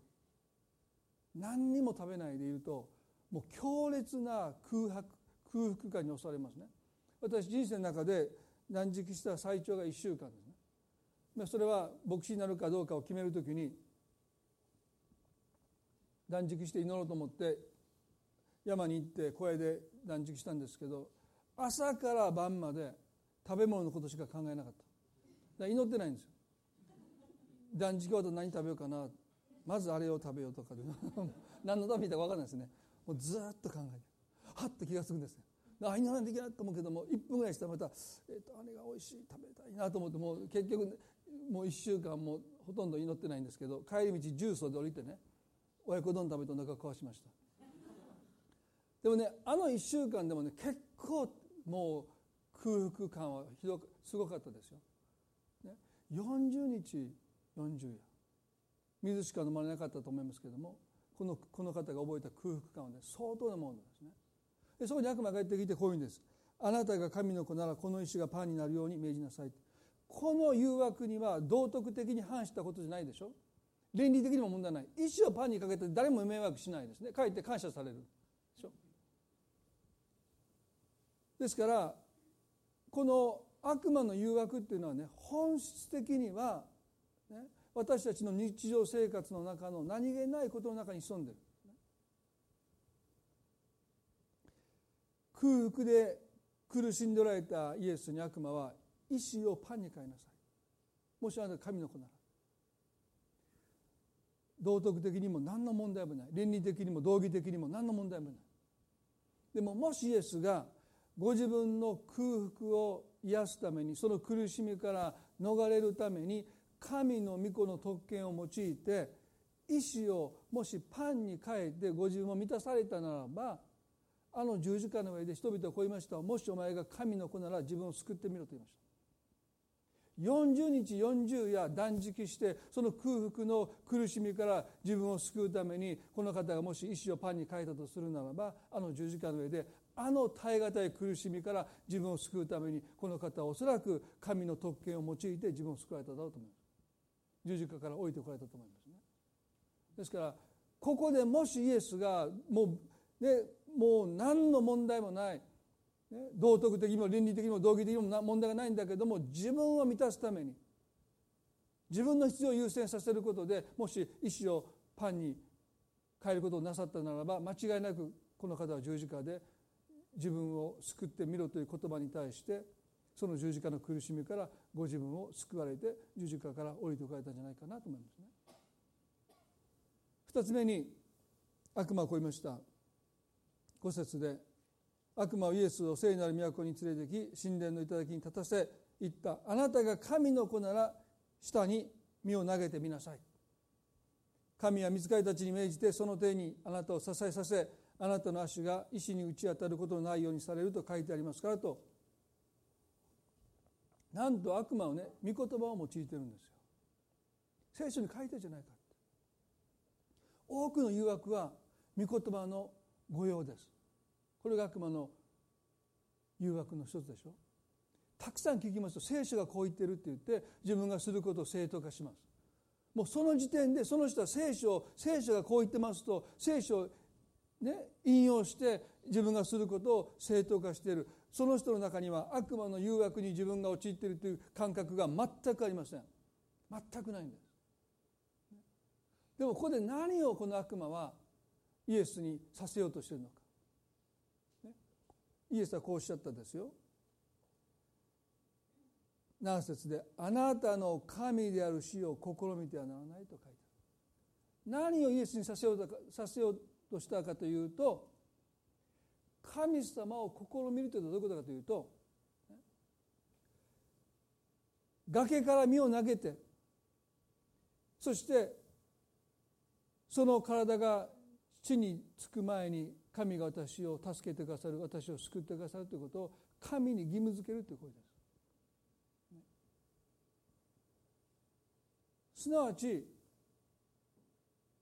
何にも食べないでいるともう強烈な空白空腹感に襲われますね。私人生の中で断食した最長が1週間ですね。それは牧師になるかどうかを決めるときに断食して祈ろうと思って山に行って小屋で断食したんですけど朝から晩まで食べ物のことしか考えなかった。祈ってないんですよ。断食終わったら何食べようかな。まずあれを食べようとか 何のためにいたか分からないですね。もうずっと考えてはっと気が付くんですあいなできないと思うけども1分ぐらいしたらまた、えーと、あれが美味しい食べたいなと思ってもう結局もう1週間もほとんど祈ってないんですけど帰り道重曹で降りてね親子丼食べてお腹壊しました。でもねあの1週間でもね結構もう空腹感はひどくすごかったですよ、ね、40日40夜。水しか飲まれなかったと思いますけれどもこのこの方が覚えた空腹感はね相当なものですね。でそこに悪魔が帰ってきてこういうんです。あなたが神の子ならこの石がパンになるように命じなさいこの誘惑には道徳的に反したことじゃないでしょ。倫理的にも問題ない。石をパンにかけて誰も迷惑しないですね。かえって感謝される。でしょ？ですからこの悪魔の誘惑っていうのはね本質的には、ね、私たちの日常生活の中の何気ないことの中に潜んでる。空腹で苦しんでおられたイエスに悪魔は石をパンに変えなさい。もしあなた神の子なら。道徳的にも何の問題もない。倫理的にも道義的にも何の問題もない。でももしイエスがご自分の空腹を癒すためにその苦しみから逃れるために神の御子の特権を用いて意志をもしパンに変えてご自分を満たされたならばあの十字架の上で人々はこう言いました。もしお前が神の子なら自分を救ってみろと言いました。40日40夜断食してその空腹の苦しみから自分を救うためにこの方がもし意志をパンに変えたとするならばあの十字架の上であの耐え難い苦しみから自分を救うためにこの方はおそらく神の特権を用いて自分を救われただろうと思います。十字架から降りてこられたと思いますね。ですからここでもしイエスがもうねもう何の問題もないね、道徳的にも倫理的にも道義的にも問題がないんだけども自分を満たすために自分の必要を優先させることでもし意思をパンに変えることをなさったならば間違いなくこの方は十字架で自分を救ってみろという言葉に対してその十字架の苦しみからご自分を救われて十字架から降りてこられたんじゃないかなと思いますね。二つ目に悪魔はこう言いました。五節で悪魔はイエスを聖なる都に連れてき神殿の頂に立たせ言った。あなたが神の子なら下に身を投げてみなさい。神は見つかりたちに命じてその手にあなたを支えさせあなたの足が石に打ち当たることのないようにされると書いてありますからと。なんと悪魔はね御言葉を用いてるんですよ。聖書に書いてるじゃないか多くの誘惑は御言葉の御用です。これが悪魔の誘惑の一つでしょ。たくさん聞きますと聖書がこう言ってるって言って自分がすることを正当化します。もうその時点でその人は聖書を聖書がこう言ってますと聖書をね引用して自分がすることを正当化している。その人の中には悪魔の誘惑に自分が陥っているという感覚が全くありません。全くないんです。でもここで何をこの悪魔はイエスにさせようとしているのか。イエスはこうおっしゃったですよ。何節で「あなたの神である死を試みてはならない」と書いてある。何をイエスにさせようとさせようとしたかというと神様を試みるというのはどういうことかというと崖から身を投げてそしてその体が地につく前に神が私を助けてくださる私を救ってくださるということを神に義務付けるということです。すなわち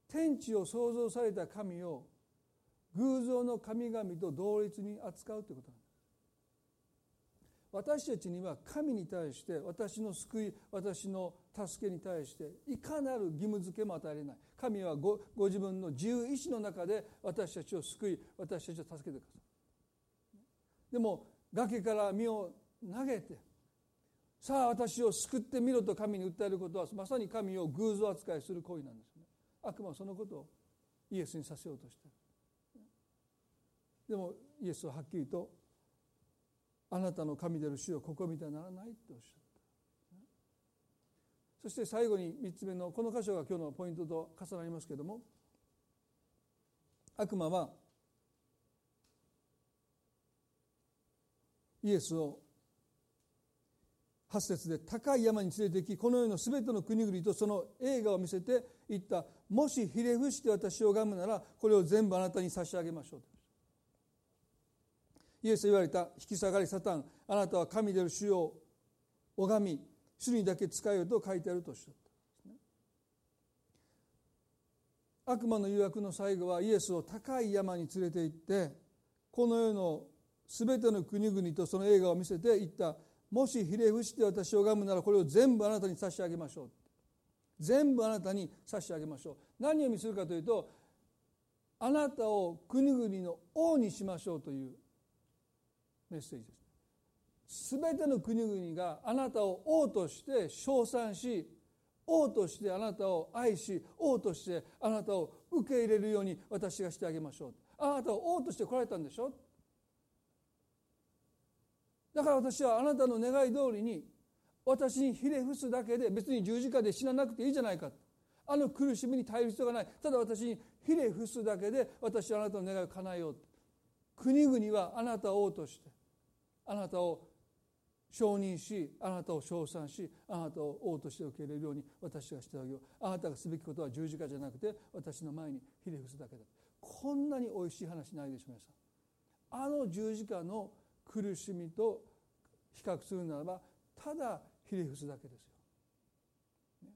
天地を創造された神を偶像の神々と同列に扱うということなんです。私たちには神に対して私の救い私の助けに対していかなる義務付けも与えれない。神はごご自分の自由意志の中で私たちを救い私たちを助けてくださいでも崖から身を投げてさあ私を救ってみろと神に訴えることはまさに神を偶像扱いする行為なんですね。悪魔はそのことをイエスにさせようとしてでもイエスははっきりとあなたの神である主を試みてはならないとおっしゃったそして最後に3つ目のこの箇所が今日のポイントと重なりますけれども悪魔はイエスを8節で高い山に連れて行きこの世の全ての国々とその映画を見せて言ったもしひれ伏して私を拝むならこれを全部あなたに差し上げましょう。イエス言われた引き下がりサタンあなたは神である主を拝み主にだけ使えよと書いてあるとおっしゃったんですね。悪魔の誘惑の最後はイエスを高い山に連れて行ってこの世の全ての国々とその映画を見せて言ったもしひれ伏して私を拝むならこれを全部あなたに差し上げましょう。全部あなたに差し上げましょう。何を意味するかというとあなたを国々の王にしましょうというメッセージです。全ての国々があなたを王として称賛し王としてあなたを愛し王としてあなたを受け入れるように私がしてあげましょう。あなたは王として来られたんでしょ？だから私はあなたの願い通りに私にひれ伏すだけで別に十字架で死ななくていいじゃないか。あの苦しみに耐える必要がない。ただ私にひれ伏すだけで私はあなたの願いを叶えよう。国々はあなたを王としてあなたを承認しあなたを称賛しあなたを王として受け入れるように私がしてあげようあなたがすべきことは十字架じゃなくて私の前にひれ伏すだけだこんなにおいしい話ないでしょう皆さんあの十字架の苦しみと比較するならばただひれ伏すだけですよ。ね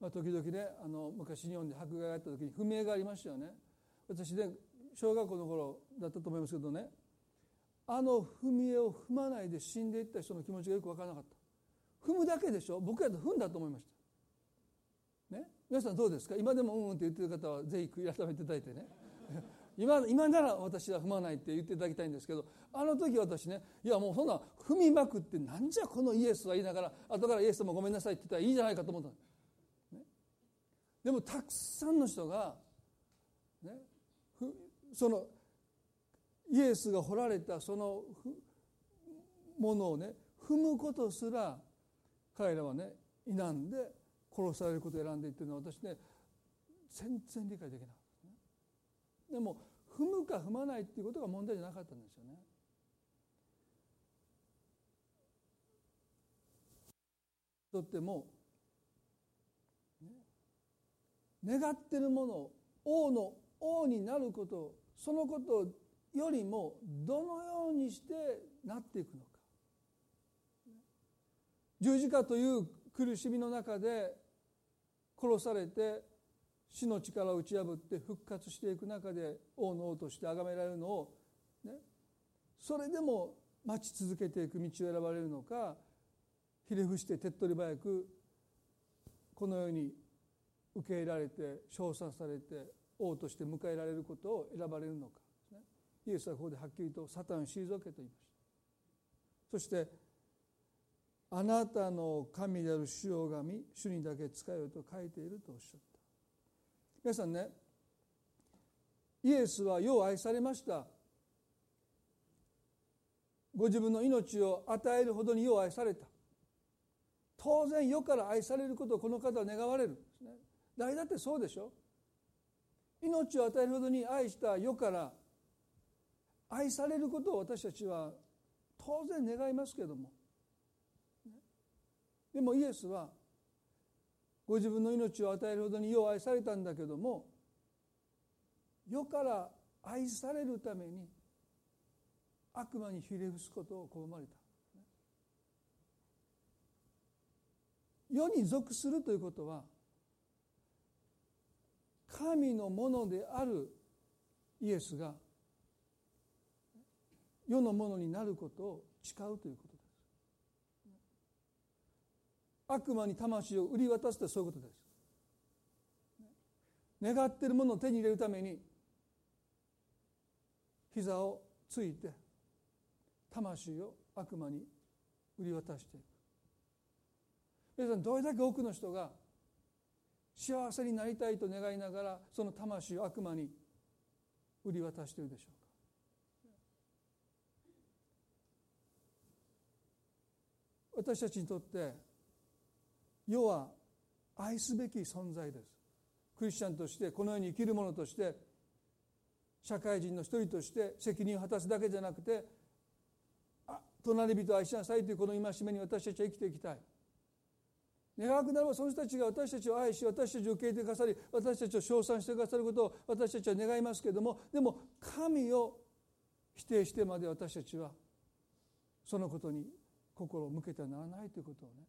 まあ、時々ねあの昔日本で迫害があった時に不明がありましたよね。私ね小学校の頃だったと思いますけどねあの踏み絵を踏まないで死んでいった人の気持ちがよく分からなかった。踏むだけでしょ？僕やと踏んだと思いました。ね？皆さんどうですか？今でもうんうんって言ってる方はぜひ悔い改めていただいてね。今今なら私は踏まないって言っていただきたいんですけどあの時私ねいやもうそんな踏みまくってなんじゃこのイエスは言いながら後からイエスもごめんなさいって言ったらいいじゃないかと思った、ね、でもたくさんの人が、ね、そのイエスが掘られたそのものをね踏むことすら彼らはね否んで殺されることを選んでいってるのは私ね全然理解できないでも踏むか踏まないっていうことが問題じゃなかったんですよね。とっても、願ってるもの王の王になることそのことをよりもどのようにしてなっていくのか。十字架という苦しみの中で殺されて死の力を打ち破って復活していく中で王の王として崇められるのを、ね、それでも待ち続けていく道を選ばれるのかひれ伏して手っ取り早くこのように受け入れられて称賛されて王として迎えられることを選ばれるのか、イエスはここではっきりとサタンを退けと言いました。そしてあなたの神である主を拝み主にだけ使えよと書いているとおっしゃった。皆さんねイエスは世を愛されました。ご自分の命を与えるほどに世を愛された。当然世から愛されることをこの方は願われるんですね。誰だってそうでしょ。命を与えるほどに愛した世から愛されることを私たちは当然願いますけども。でもイエスはご自分の命を与えるほどに世を愛されたんだけども世から愛されるために悪魔にひれ伏すことを拒まれた。世に属するということは神のものであるイエスが世のものになることを誓うということです。悪魔に魂を売り渡すってそういうことです。願っているものを手に入れるために膝をついて魂を悪魔に売り渡していく。皆さんどれだけ多くの人が幸せになりたいと願いながらその魂を悪魔に売り渡しているでしょうか私たちにとって世は愛すべき存在です。クリスチャンとしてこの世に生きる者として社会人の一人として責任を果たすだけじゃなくて隣人を愛しなさいというこの戒めに私たちは生きていきたい。願くなればその人たちが私たちを愛し私たちを受け入れてくださり私たちを称賛してくださることを私たちは願いますけれどもでも神を否定してまで私たちはそのことに心を向けてはならないということをね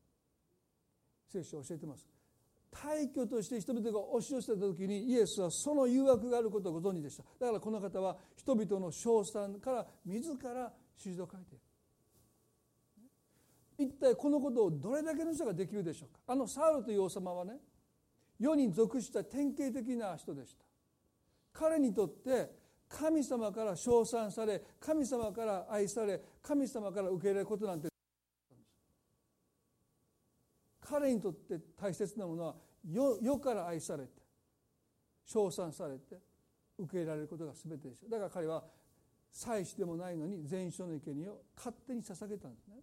聖書は教えてます。大挙として人々が押し寄せた時にイエスはその誘惑があることをご存知でした。だからこの方は人々の称賛から自ら指示を書いている。一体このことをどれだけの人ができるでしょうか。あのサウルという王様はね世に属した典型的な人でした。彼にとって神様から称賛され神様から愛され神様から受け入れることなんて彼にとって大切なものは世から愛されて称賛されて受け入れられることが全てでしただから彼は祭司でもないのに全焼の生贄を勝手に捧げたんですね。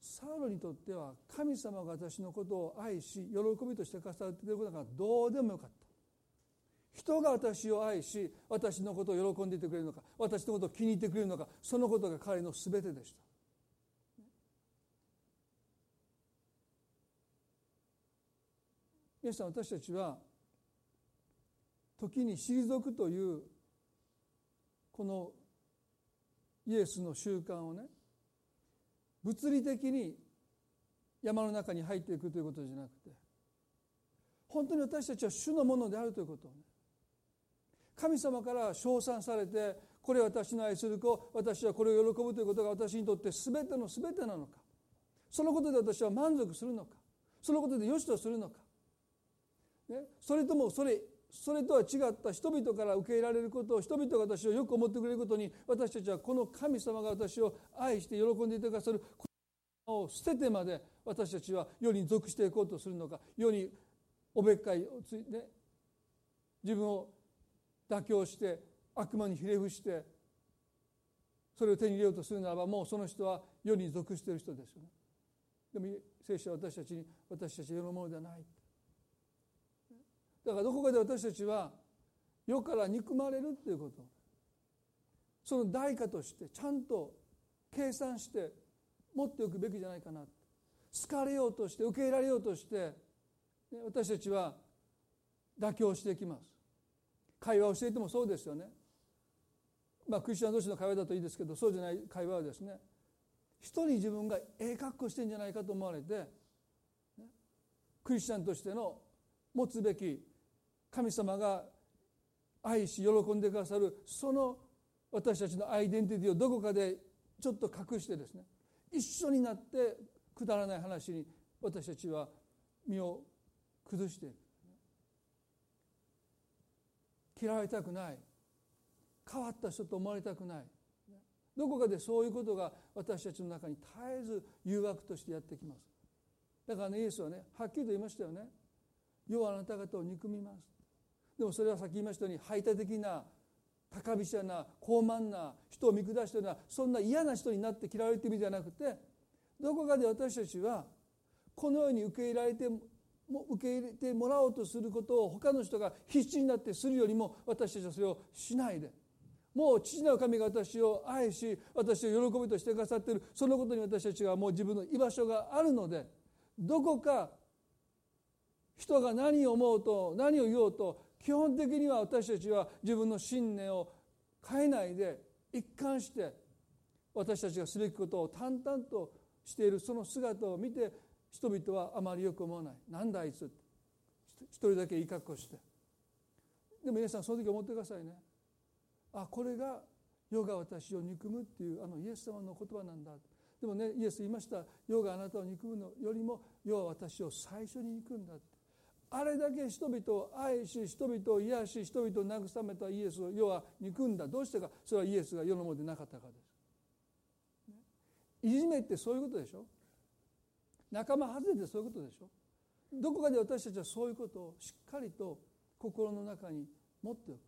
サウロにとっては神様が私のことを愛し喜びとして重ねていることがどうでもよかった。人が私を愛し私のことを喜んでいてくれるのか私のことを気に入ってくれるのかそのことが彼の全てでした。皆さん私たちは時に退くというこのイエスの習慣をね物理的に山の中に入っていくということじゃなくて本当に私たちは主のものであるということをね神様から称賛されてこれ私の愛する子私はこれを喜ぶということが私にとって全ての全てなのかそのことで私は満足するのかそのことで良しとするのか、ね、それともそれそれとは違った人々から受け入れられることを人々が私をよく思ってくれることに私たちはこの神様が私を愛して喜んでいてくださるを捨ててまで私たちは世に属していこうとするのか世におべっかいをついて自分を妥協して悪魔にひれ伏してそれを手に入れようとするならばもうその人は世に属している人ですよね。でも聖書は私たちに私たち世のものではないだからどこかで私たちは世から憎まれるっていうこと。その代価としてちゃんと計算して持っておくべきじゃないかな。好かれようとして受け入れられようとして私たちは妥協していきます。会話をしていてもそうですよね。まあクリスチャン同士の会話だといいですけどそうじゃない会話はですね一人自分がええ格好してんじゃないかと思われてクリスチャンとしての持つべき神様が愛し喜んでくださるその私たちのアイデンティティをどこかでちょっと隠してですね一緒になってくだらない話に私たちは身を崩して嫌われたくない変わった人と思われたくないどこかでそういうことが私たちの中に絶えず誘惑としてやってきます。だからねイエスはねはっきりと言いましたよね。世はあなた方を憎みます。でもそれはさっき言いましたように排他的な高飛車な高慢な人を見下してるようなそんな嫌な人になって嫌われているんじゃなくてどこかで私たちはこのように受け入れられても受け入れてもらおうとすることを他の人が必死になってするよりも私たちはそれをしないで。もう父なる神が私を愛し私を喜びとしてくださっているそのことに私たちがもう自分の居場所があるのでどこか人が何を思うと何を言おうと基本的には私たちは自分の信念を変えないで一貫して私たちがすべきことを淡々としているその姿を見て人々はあまりよく思わない。なんだあいつ一人だけいい格好して。でも皆さんその時思ってくださいね。あこれが世が私を憎むっていうあのイエス様の言葉なんだ。でもねイエス言いました世があなたを憎むのよりも世は私を最初に憎んだって。あれだけ人々を愛し人々を癒し人々を慰めたイエスを世は憎んだ。どうしてか。それはイエスが世のものでなかったからです。いじめってそういうことでしょ。仲間外れてそういうことでしょ。どこかで私たちはそういうことをしっかりと心の中に持っておく。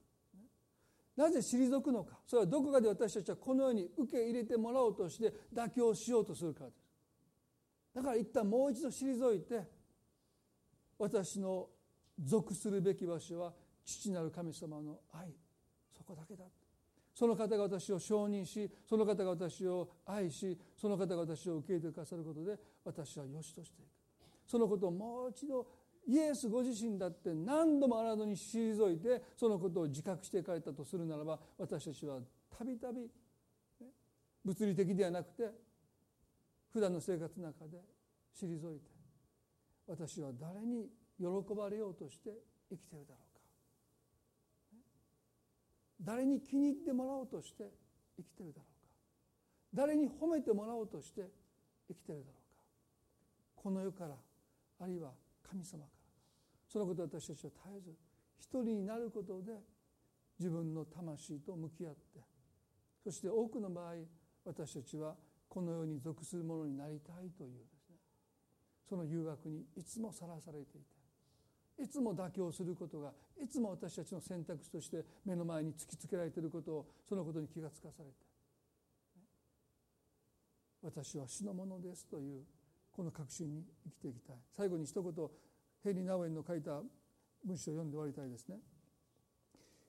なぜ退くのか。それはどこかで私たちはこのように受け入れてもらおうとして妥協しようとするからです。だから一旦もう一度退いて私の属するべき場所は父なる神様の愛。そこだけだ。その方が私を承認しその方が私を愛しその方が私を受け入れてくださることで私は良しとしていく。そのことをもう一度イエスご自身だって何度もあなたに退いてそのことを自覚していかれたとするならば私たちはたびたび物理的ではなくて普段の生活の中で退いて私は誰に喜ばれようとして生きてるだろうか。誰に気に入ってもらおうとして生きてるだろうか。誰に褒めてもらおうとして生きてるだろうか。この世からあるいは神様から。そのこと私たちは絶えず一人になることで自分の魂と向き合ってそして多くの場合私たちはこの世に属するものになりたいというその誘惑にいつもさらされていていつも妥協することがいつも私たちの選択肢として目の前に突きつけられていることをそのことに気がつかされて私は死のものですというこの確信に生きていきたい。最後に一言ヘリ・ナウエンの書いた文章を読んで終わりたいですね。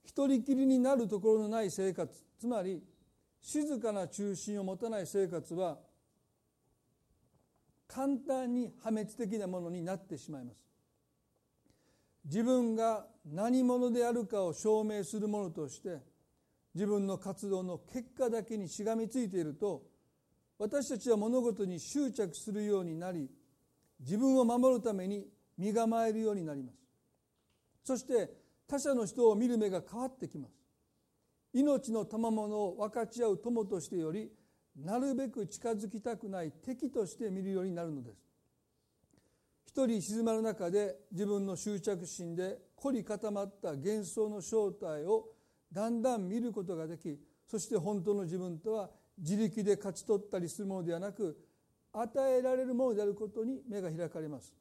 一人きりになるところのない生活つまり静かな中心を持たない生活は簡単に破滅的なものになってしまいます。自分が何者であるかを証明するものとして自分の活動の結果だけにしがみついていると私たちは物事に執着するようになり自分を守るために身構えるようになります。そして他者の人を見る目が変わってきます。命の賜物を分かち合う友としてよりなるべく近づきたくない敵として見るようになるのです。一人静まる中で自分の執着心で凝り固まった幻想の正体をだんだん見ることができそして本当の自分とは自力で勝ち取ったりするものではなく与えられるものであることに目が開かれます。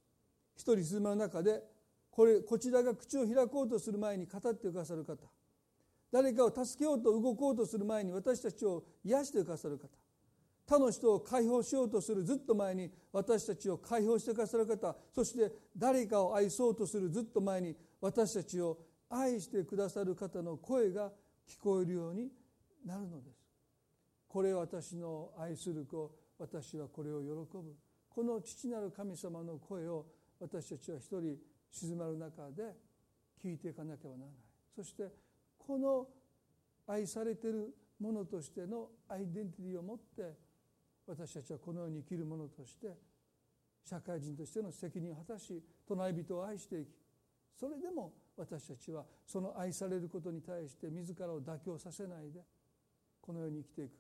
一人静まる中でこれこちらが口を開こうとする前に語ってくださる方。誰かを助けようと動こうとする前に私たちを癒してくださる方。他の人を解放しようとするずっと前に私たちを解放してくださる方そして誰かを愛そうとするずっと前に私たちを愛してくださる方の声が聞こえるようになるのです。これ私の愛する子私はこれを喜ぶ。この父なる神様の声を私たちは一人静まる中で聞いていかなければならない。そしてこの愛されているものとしてのアイデンティティを持って私たちはこのように生きるものとして社会人としての責任を果たし隣人を愛していきそれでも私たちはその愛されることに対して自らを妥協させないでこのように生きていく。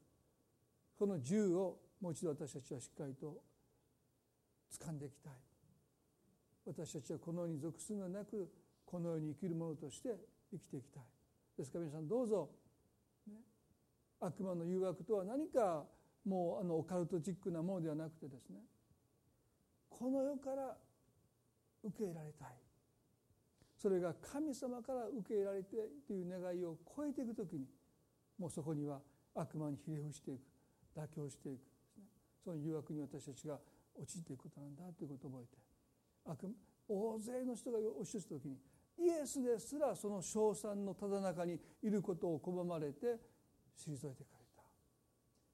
この銃をもう一度私たちはしっかりと掴んでいきたい。私たちはこのように属するのなくこのように生きるものとして生きていきたい。ですから皆さんどうぞ、ね、悪魔の誘惑とは何かもうあのオカルトチックなものではなくてですねこの世から受け入れられたい。それが神様から受け入れられてという願いを超えていく時にもうそこには悪魔にひれ伏していく妥協していく、ね、その誘惑に私たちが陥っていくことなんだということを覚えて悪大勢の人が押し寄せた時にイエスですらその称賛のただ中にいることを拒まれて退いてかれた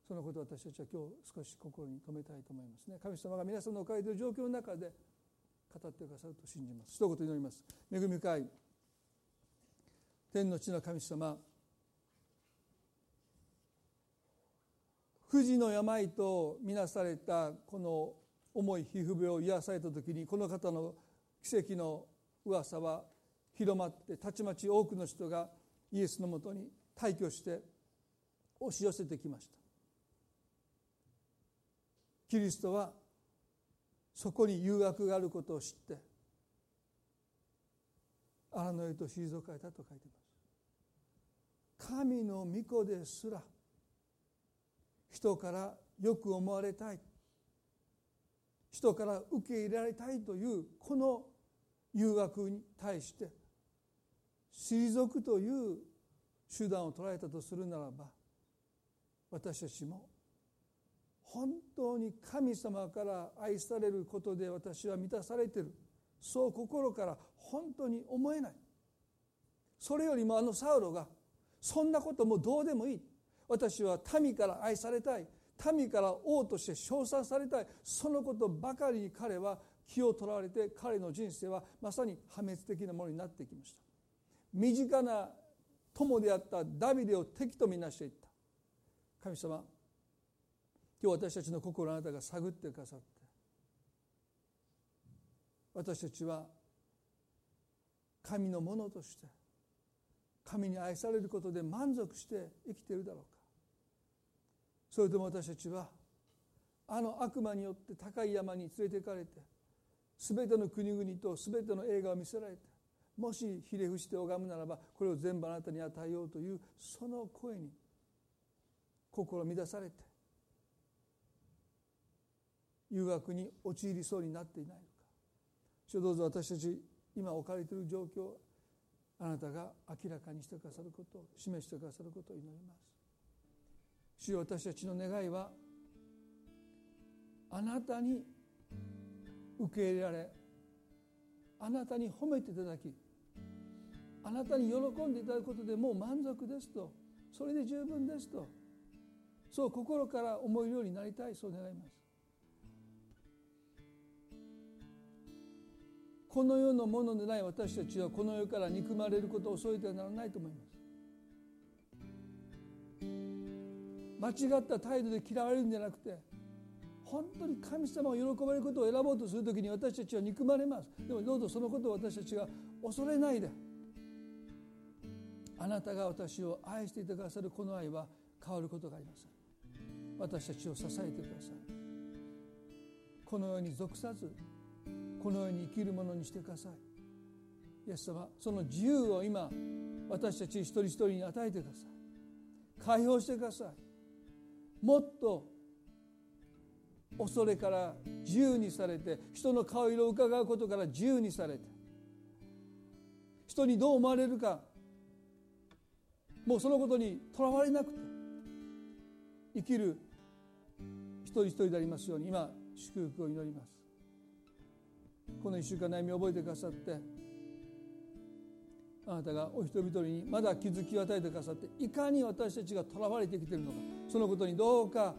そのことを私たちは今日少し心に留めたいと思いますね。神様が皆さんの置かれている状況の中で語ってくださると信じます。一言祈ります。恵み深い天の地の神様不治の病とみなされたこの重い皮膚病を癒された時にこの方の奇跡の噂は広まってたちまち多くの人がイエスのもとに退去して押し寄せてきました。キリストはそこに誘惑があることを知って荒野へと退かれたと書いています。神の御子ですら人からよく思われたい人から受け入れられたいというこの誘惑に対して退くという手段を捉えたとするならば私たちも本当に神様から愛されることで私は満たされてる。そう心から本当に思えない。それよりもあのサウロがそんなこともどうでもいい。私は民から愛されたい。民から王として称賛されたい。そのことばかりに彼は気を取られて彼の人生はまさに破滅的なものになってきました。身近な友であったダビデを敵とみなしていった。神様今日私たちの心あなたが探ってくださって私たちは神のものとして神に愛されることで満足して生きているだろうか。それとも私たちはあの悪魔によって高い山に連れて行かれて全ての国々と全ての映画を見せられてもしひれ伏して拝むならばこれを全部あなたに与えようというその声に心乱されて誘惑に陥りそうになっていないのか。主どうぞ私たち今置かれている状況あなたが明らかにしてくださることを示してくださることを祈ります。主よ私たちの願いはあなたに受け入れられあなたに褒めていただきあなたに喜んでいただくことでもう満足ですとそれで十分ですとそう心から思えるようになりたいそう願います。この世のものでない私たちはこの世から憎まれることを恐れてはならないと思います。間違った態度で嫌われるんじゃなくて本当に神様が喜ばれることを選ぼうとする時に私たちは憎まれます。でもどうぞそのことを私たちが恐れないであなたが私を愛していてくださるこの愛は変わることがありません。私たちを支えてください。この世に属さずこの世に生きるものにしてください。イエス様その自由を今私たち一人一人に与えてください。解放してください。もっと恐れから自由にされて人の顔色を伺うことから自由にされて人にどう思われるかもうそのことにとらわれなくて生きる一人一人でありますように今祝福を祈ります。この1週間悩みを覚えてくださってあなたがお人々にまだ気づきを与えてくださっていかに私たちがとらわれてきているのかそのことにどうか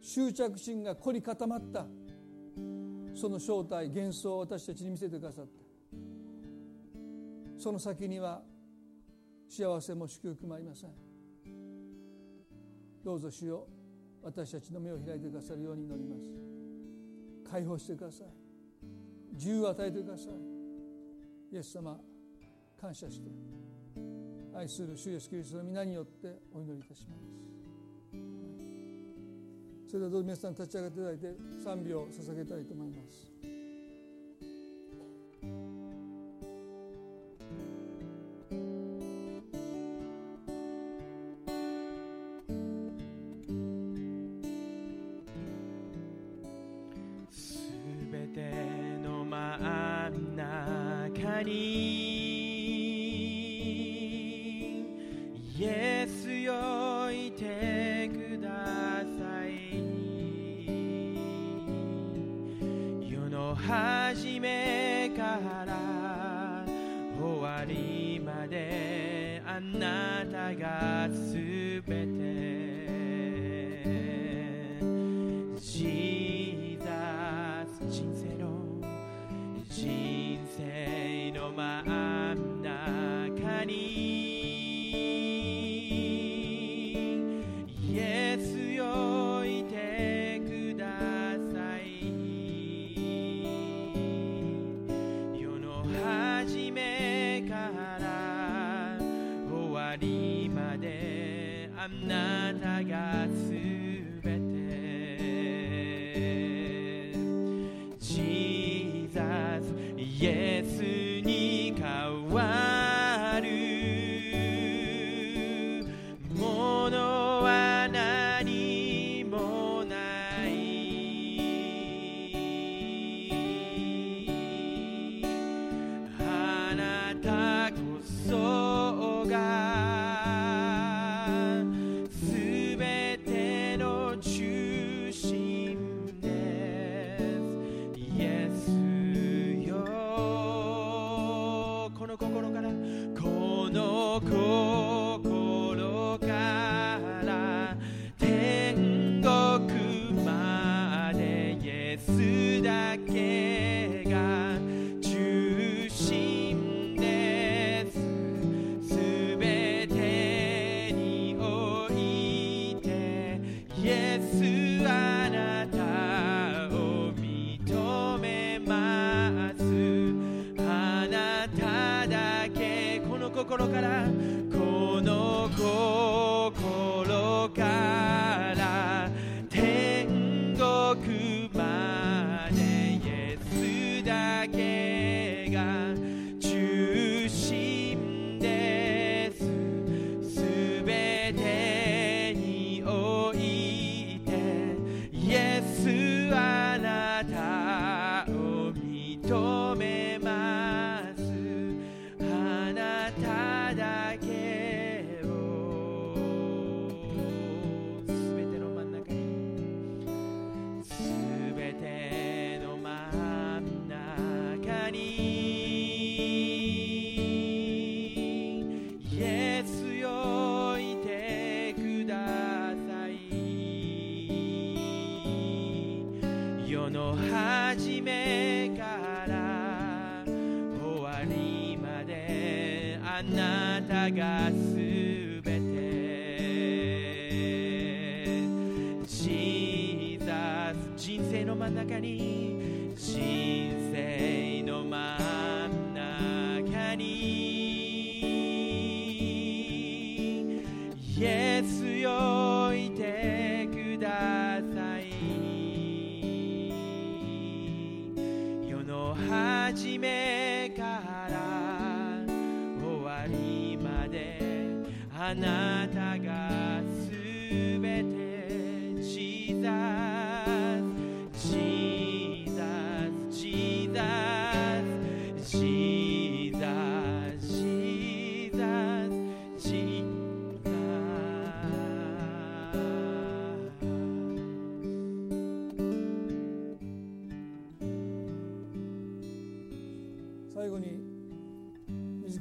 執着心が凝り固まったその正体幻想を私たちに見せてくださってその先には幸せも祝福もありません。どうぞ主よ私たちの目を開いてくださるように祈ります。解放してください。自由を与えてください。イエス様感謝して。愛する主イエスキリストの皆によってお祈りいたします。それではどうぞ皆さん立ち上がっていただいて賛美を捧げたいと思います。あなたがすべて。ジーザス人生の。Jesus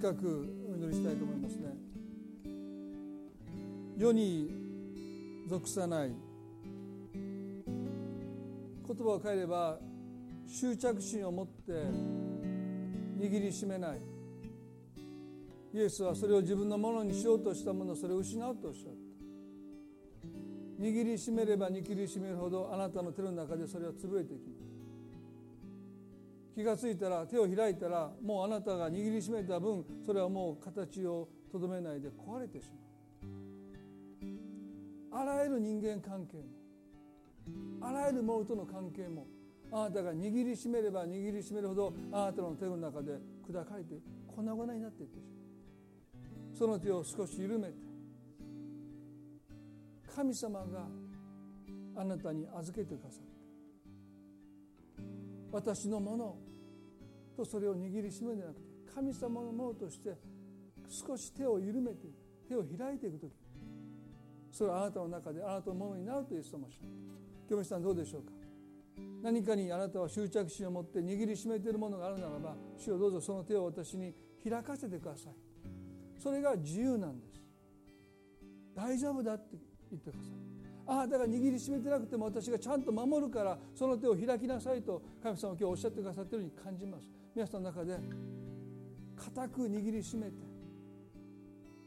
短くお祈りしたいと思いますね。世に属さない。言葉を変えれば執着心を持って握りしめない。イエスはそれを自分のものにしようとしたものそれを失うとおっしゃった。握りしめれば握りしめるほどあなたの手の中でそれは潰れていきます。気がついたら手を開いたらもうあなたが握りしめた分それはもう形をとどめないで壊れてしまう。あらゆる人間関係もあらゆるものとの関係もあなたが握りしめれば握りしめるほどあなたの手の中で砕かれて粉々になっていってしまう。その手を少し緩めて神様があなたに預けてくださった私のものとそれを握りしめるんじゃなくて神様のものとして少し手を緩めて手を開いていく時。それはあなたの中であなたのものになるとイエス様おっしゃった。今日さんどうでしょうか？何かにあなたは執着心を持って握りしめているものがあるならば主よどうぞその手を私に開かせてください。それが自由なんです。大丈夫だって言ってください。あなたが握りしめてなくても私がちゃんと守るからその手を開きなさいと神様は今日おっしゃってくださっているように感じます。皆さんの中で固く握りしめて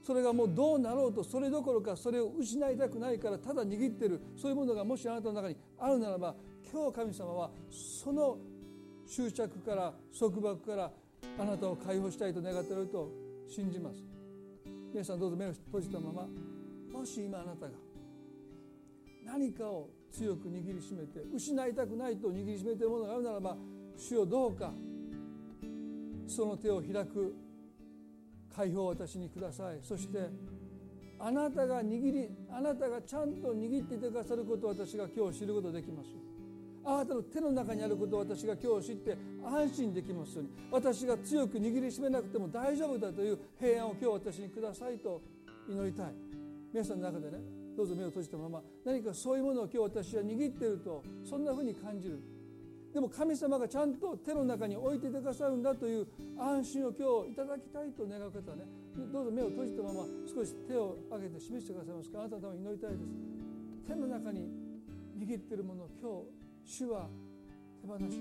それがもうどうなろうとそれどころかそれを失いたくないからただ握ってるそういうものがもしあなたの中にあるならば今日神様はその執着から束縛からあなたを解放したいと願っていると信じます。皆さんどうぞ目を閉じたままもし今あなたが何かを強く握りしめて失いたくないと握りしめているものがあるならば主をどうかその手を開く解放を私にください。そしてあなたが握りあなたがちゃんと握っていてくださることを私が今日知ることができますあなたの手の中にあることを私が今日知って安心できますように。私が強く握りしめなくても大丈夫だという平安を今日私にくださいと。祈りたい。皆さんの中でねどうぞ目を閉じたまま何かそういうものを今日私は握っているとそんなふうに感じる。でも神様がちゃんと手の中に置いててくださるんだという安心を今日いただきたいと願う方はねどうぞ目を閉じたまま少し手を挙げて示してくださいます。かあなたのために祈りたいです。手の中に握っているものを今日主は手放しなさい。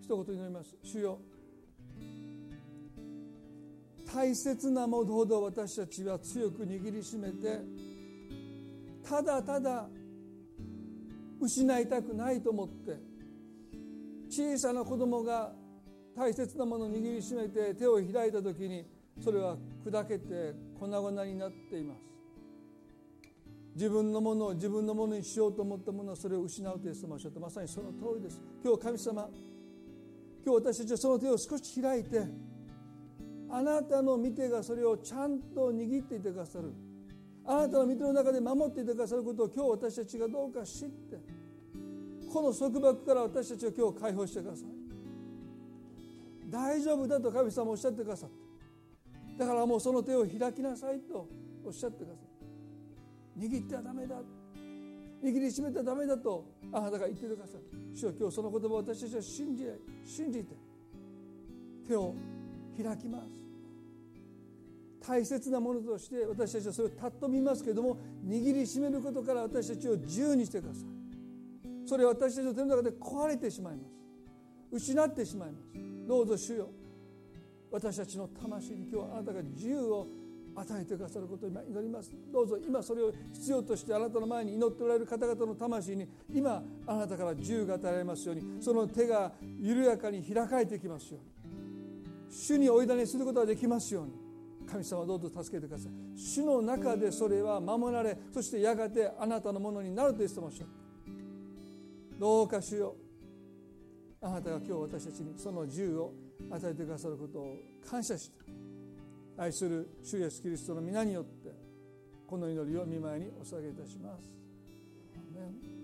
一言祈ります。主よ。大切なものほど私たちは強く握りしめてただただ失いたくないと思って小さな子供が大切なものを握りしめて手を開いた時にそれは砕けて粉々になっています。自分のものを自分のものにしようと思ったものはそれを失うとイエス様おっしゃってまさにその通りです。今日神様今日私たちはその手を少し開いてあなたの見てがそれをちゃんと握っていてくださる。あなたの見ての中で守っていてくださることを今日私たちがどうか知ってこの束縛から私たちを今日解放してください。大丈夫だと神様おっしゃってくださって。だからもうその手を開きなさいとおっしゃってください。握ってはダメだ。握りしめてはダメだとあなたが言ってくださる主よ今日その言葉を私たちは信じ信じて。手を開きます。大切なものとして私たちはそれを尊みますけれども握りしめることから私たちを自由にしてください。それは私たちの手の中で壊れてしまいます。失ってしまいます。どうぞ主よ。私たちの魂に今日あなたが自由を与えてくださることを今祈ります。どうぞ今それを必要としてあなたの前に祈っておられる方々の魂に今あなたから自由が与えられますようにその手が緩やかに開かれていきますように。主にお委ねすることができますように。神様どうぞ助けてください。主の中でそれは守られそしてやがてあなたのものになると言ってましょうどうか主よあなたが今日私たちにその自由を与えてくださることを感謝して愛する主イエスキリストの皆によってこの祈りを見舞いにお捧げいたします。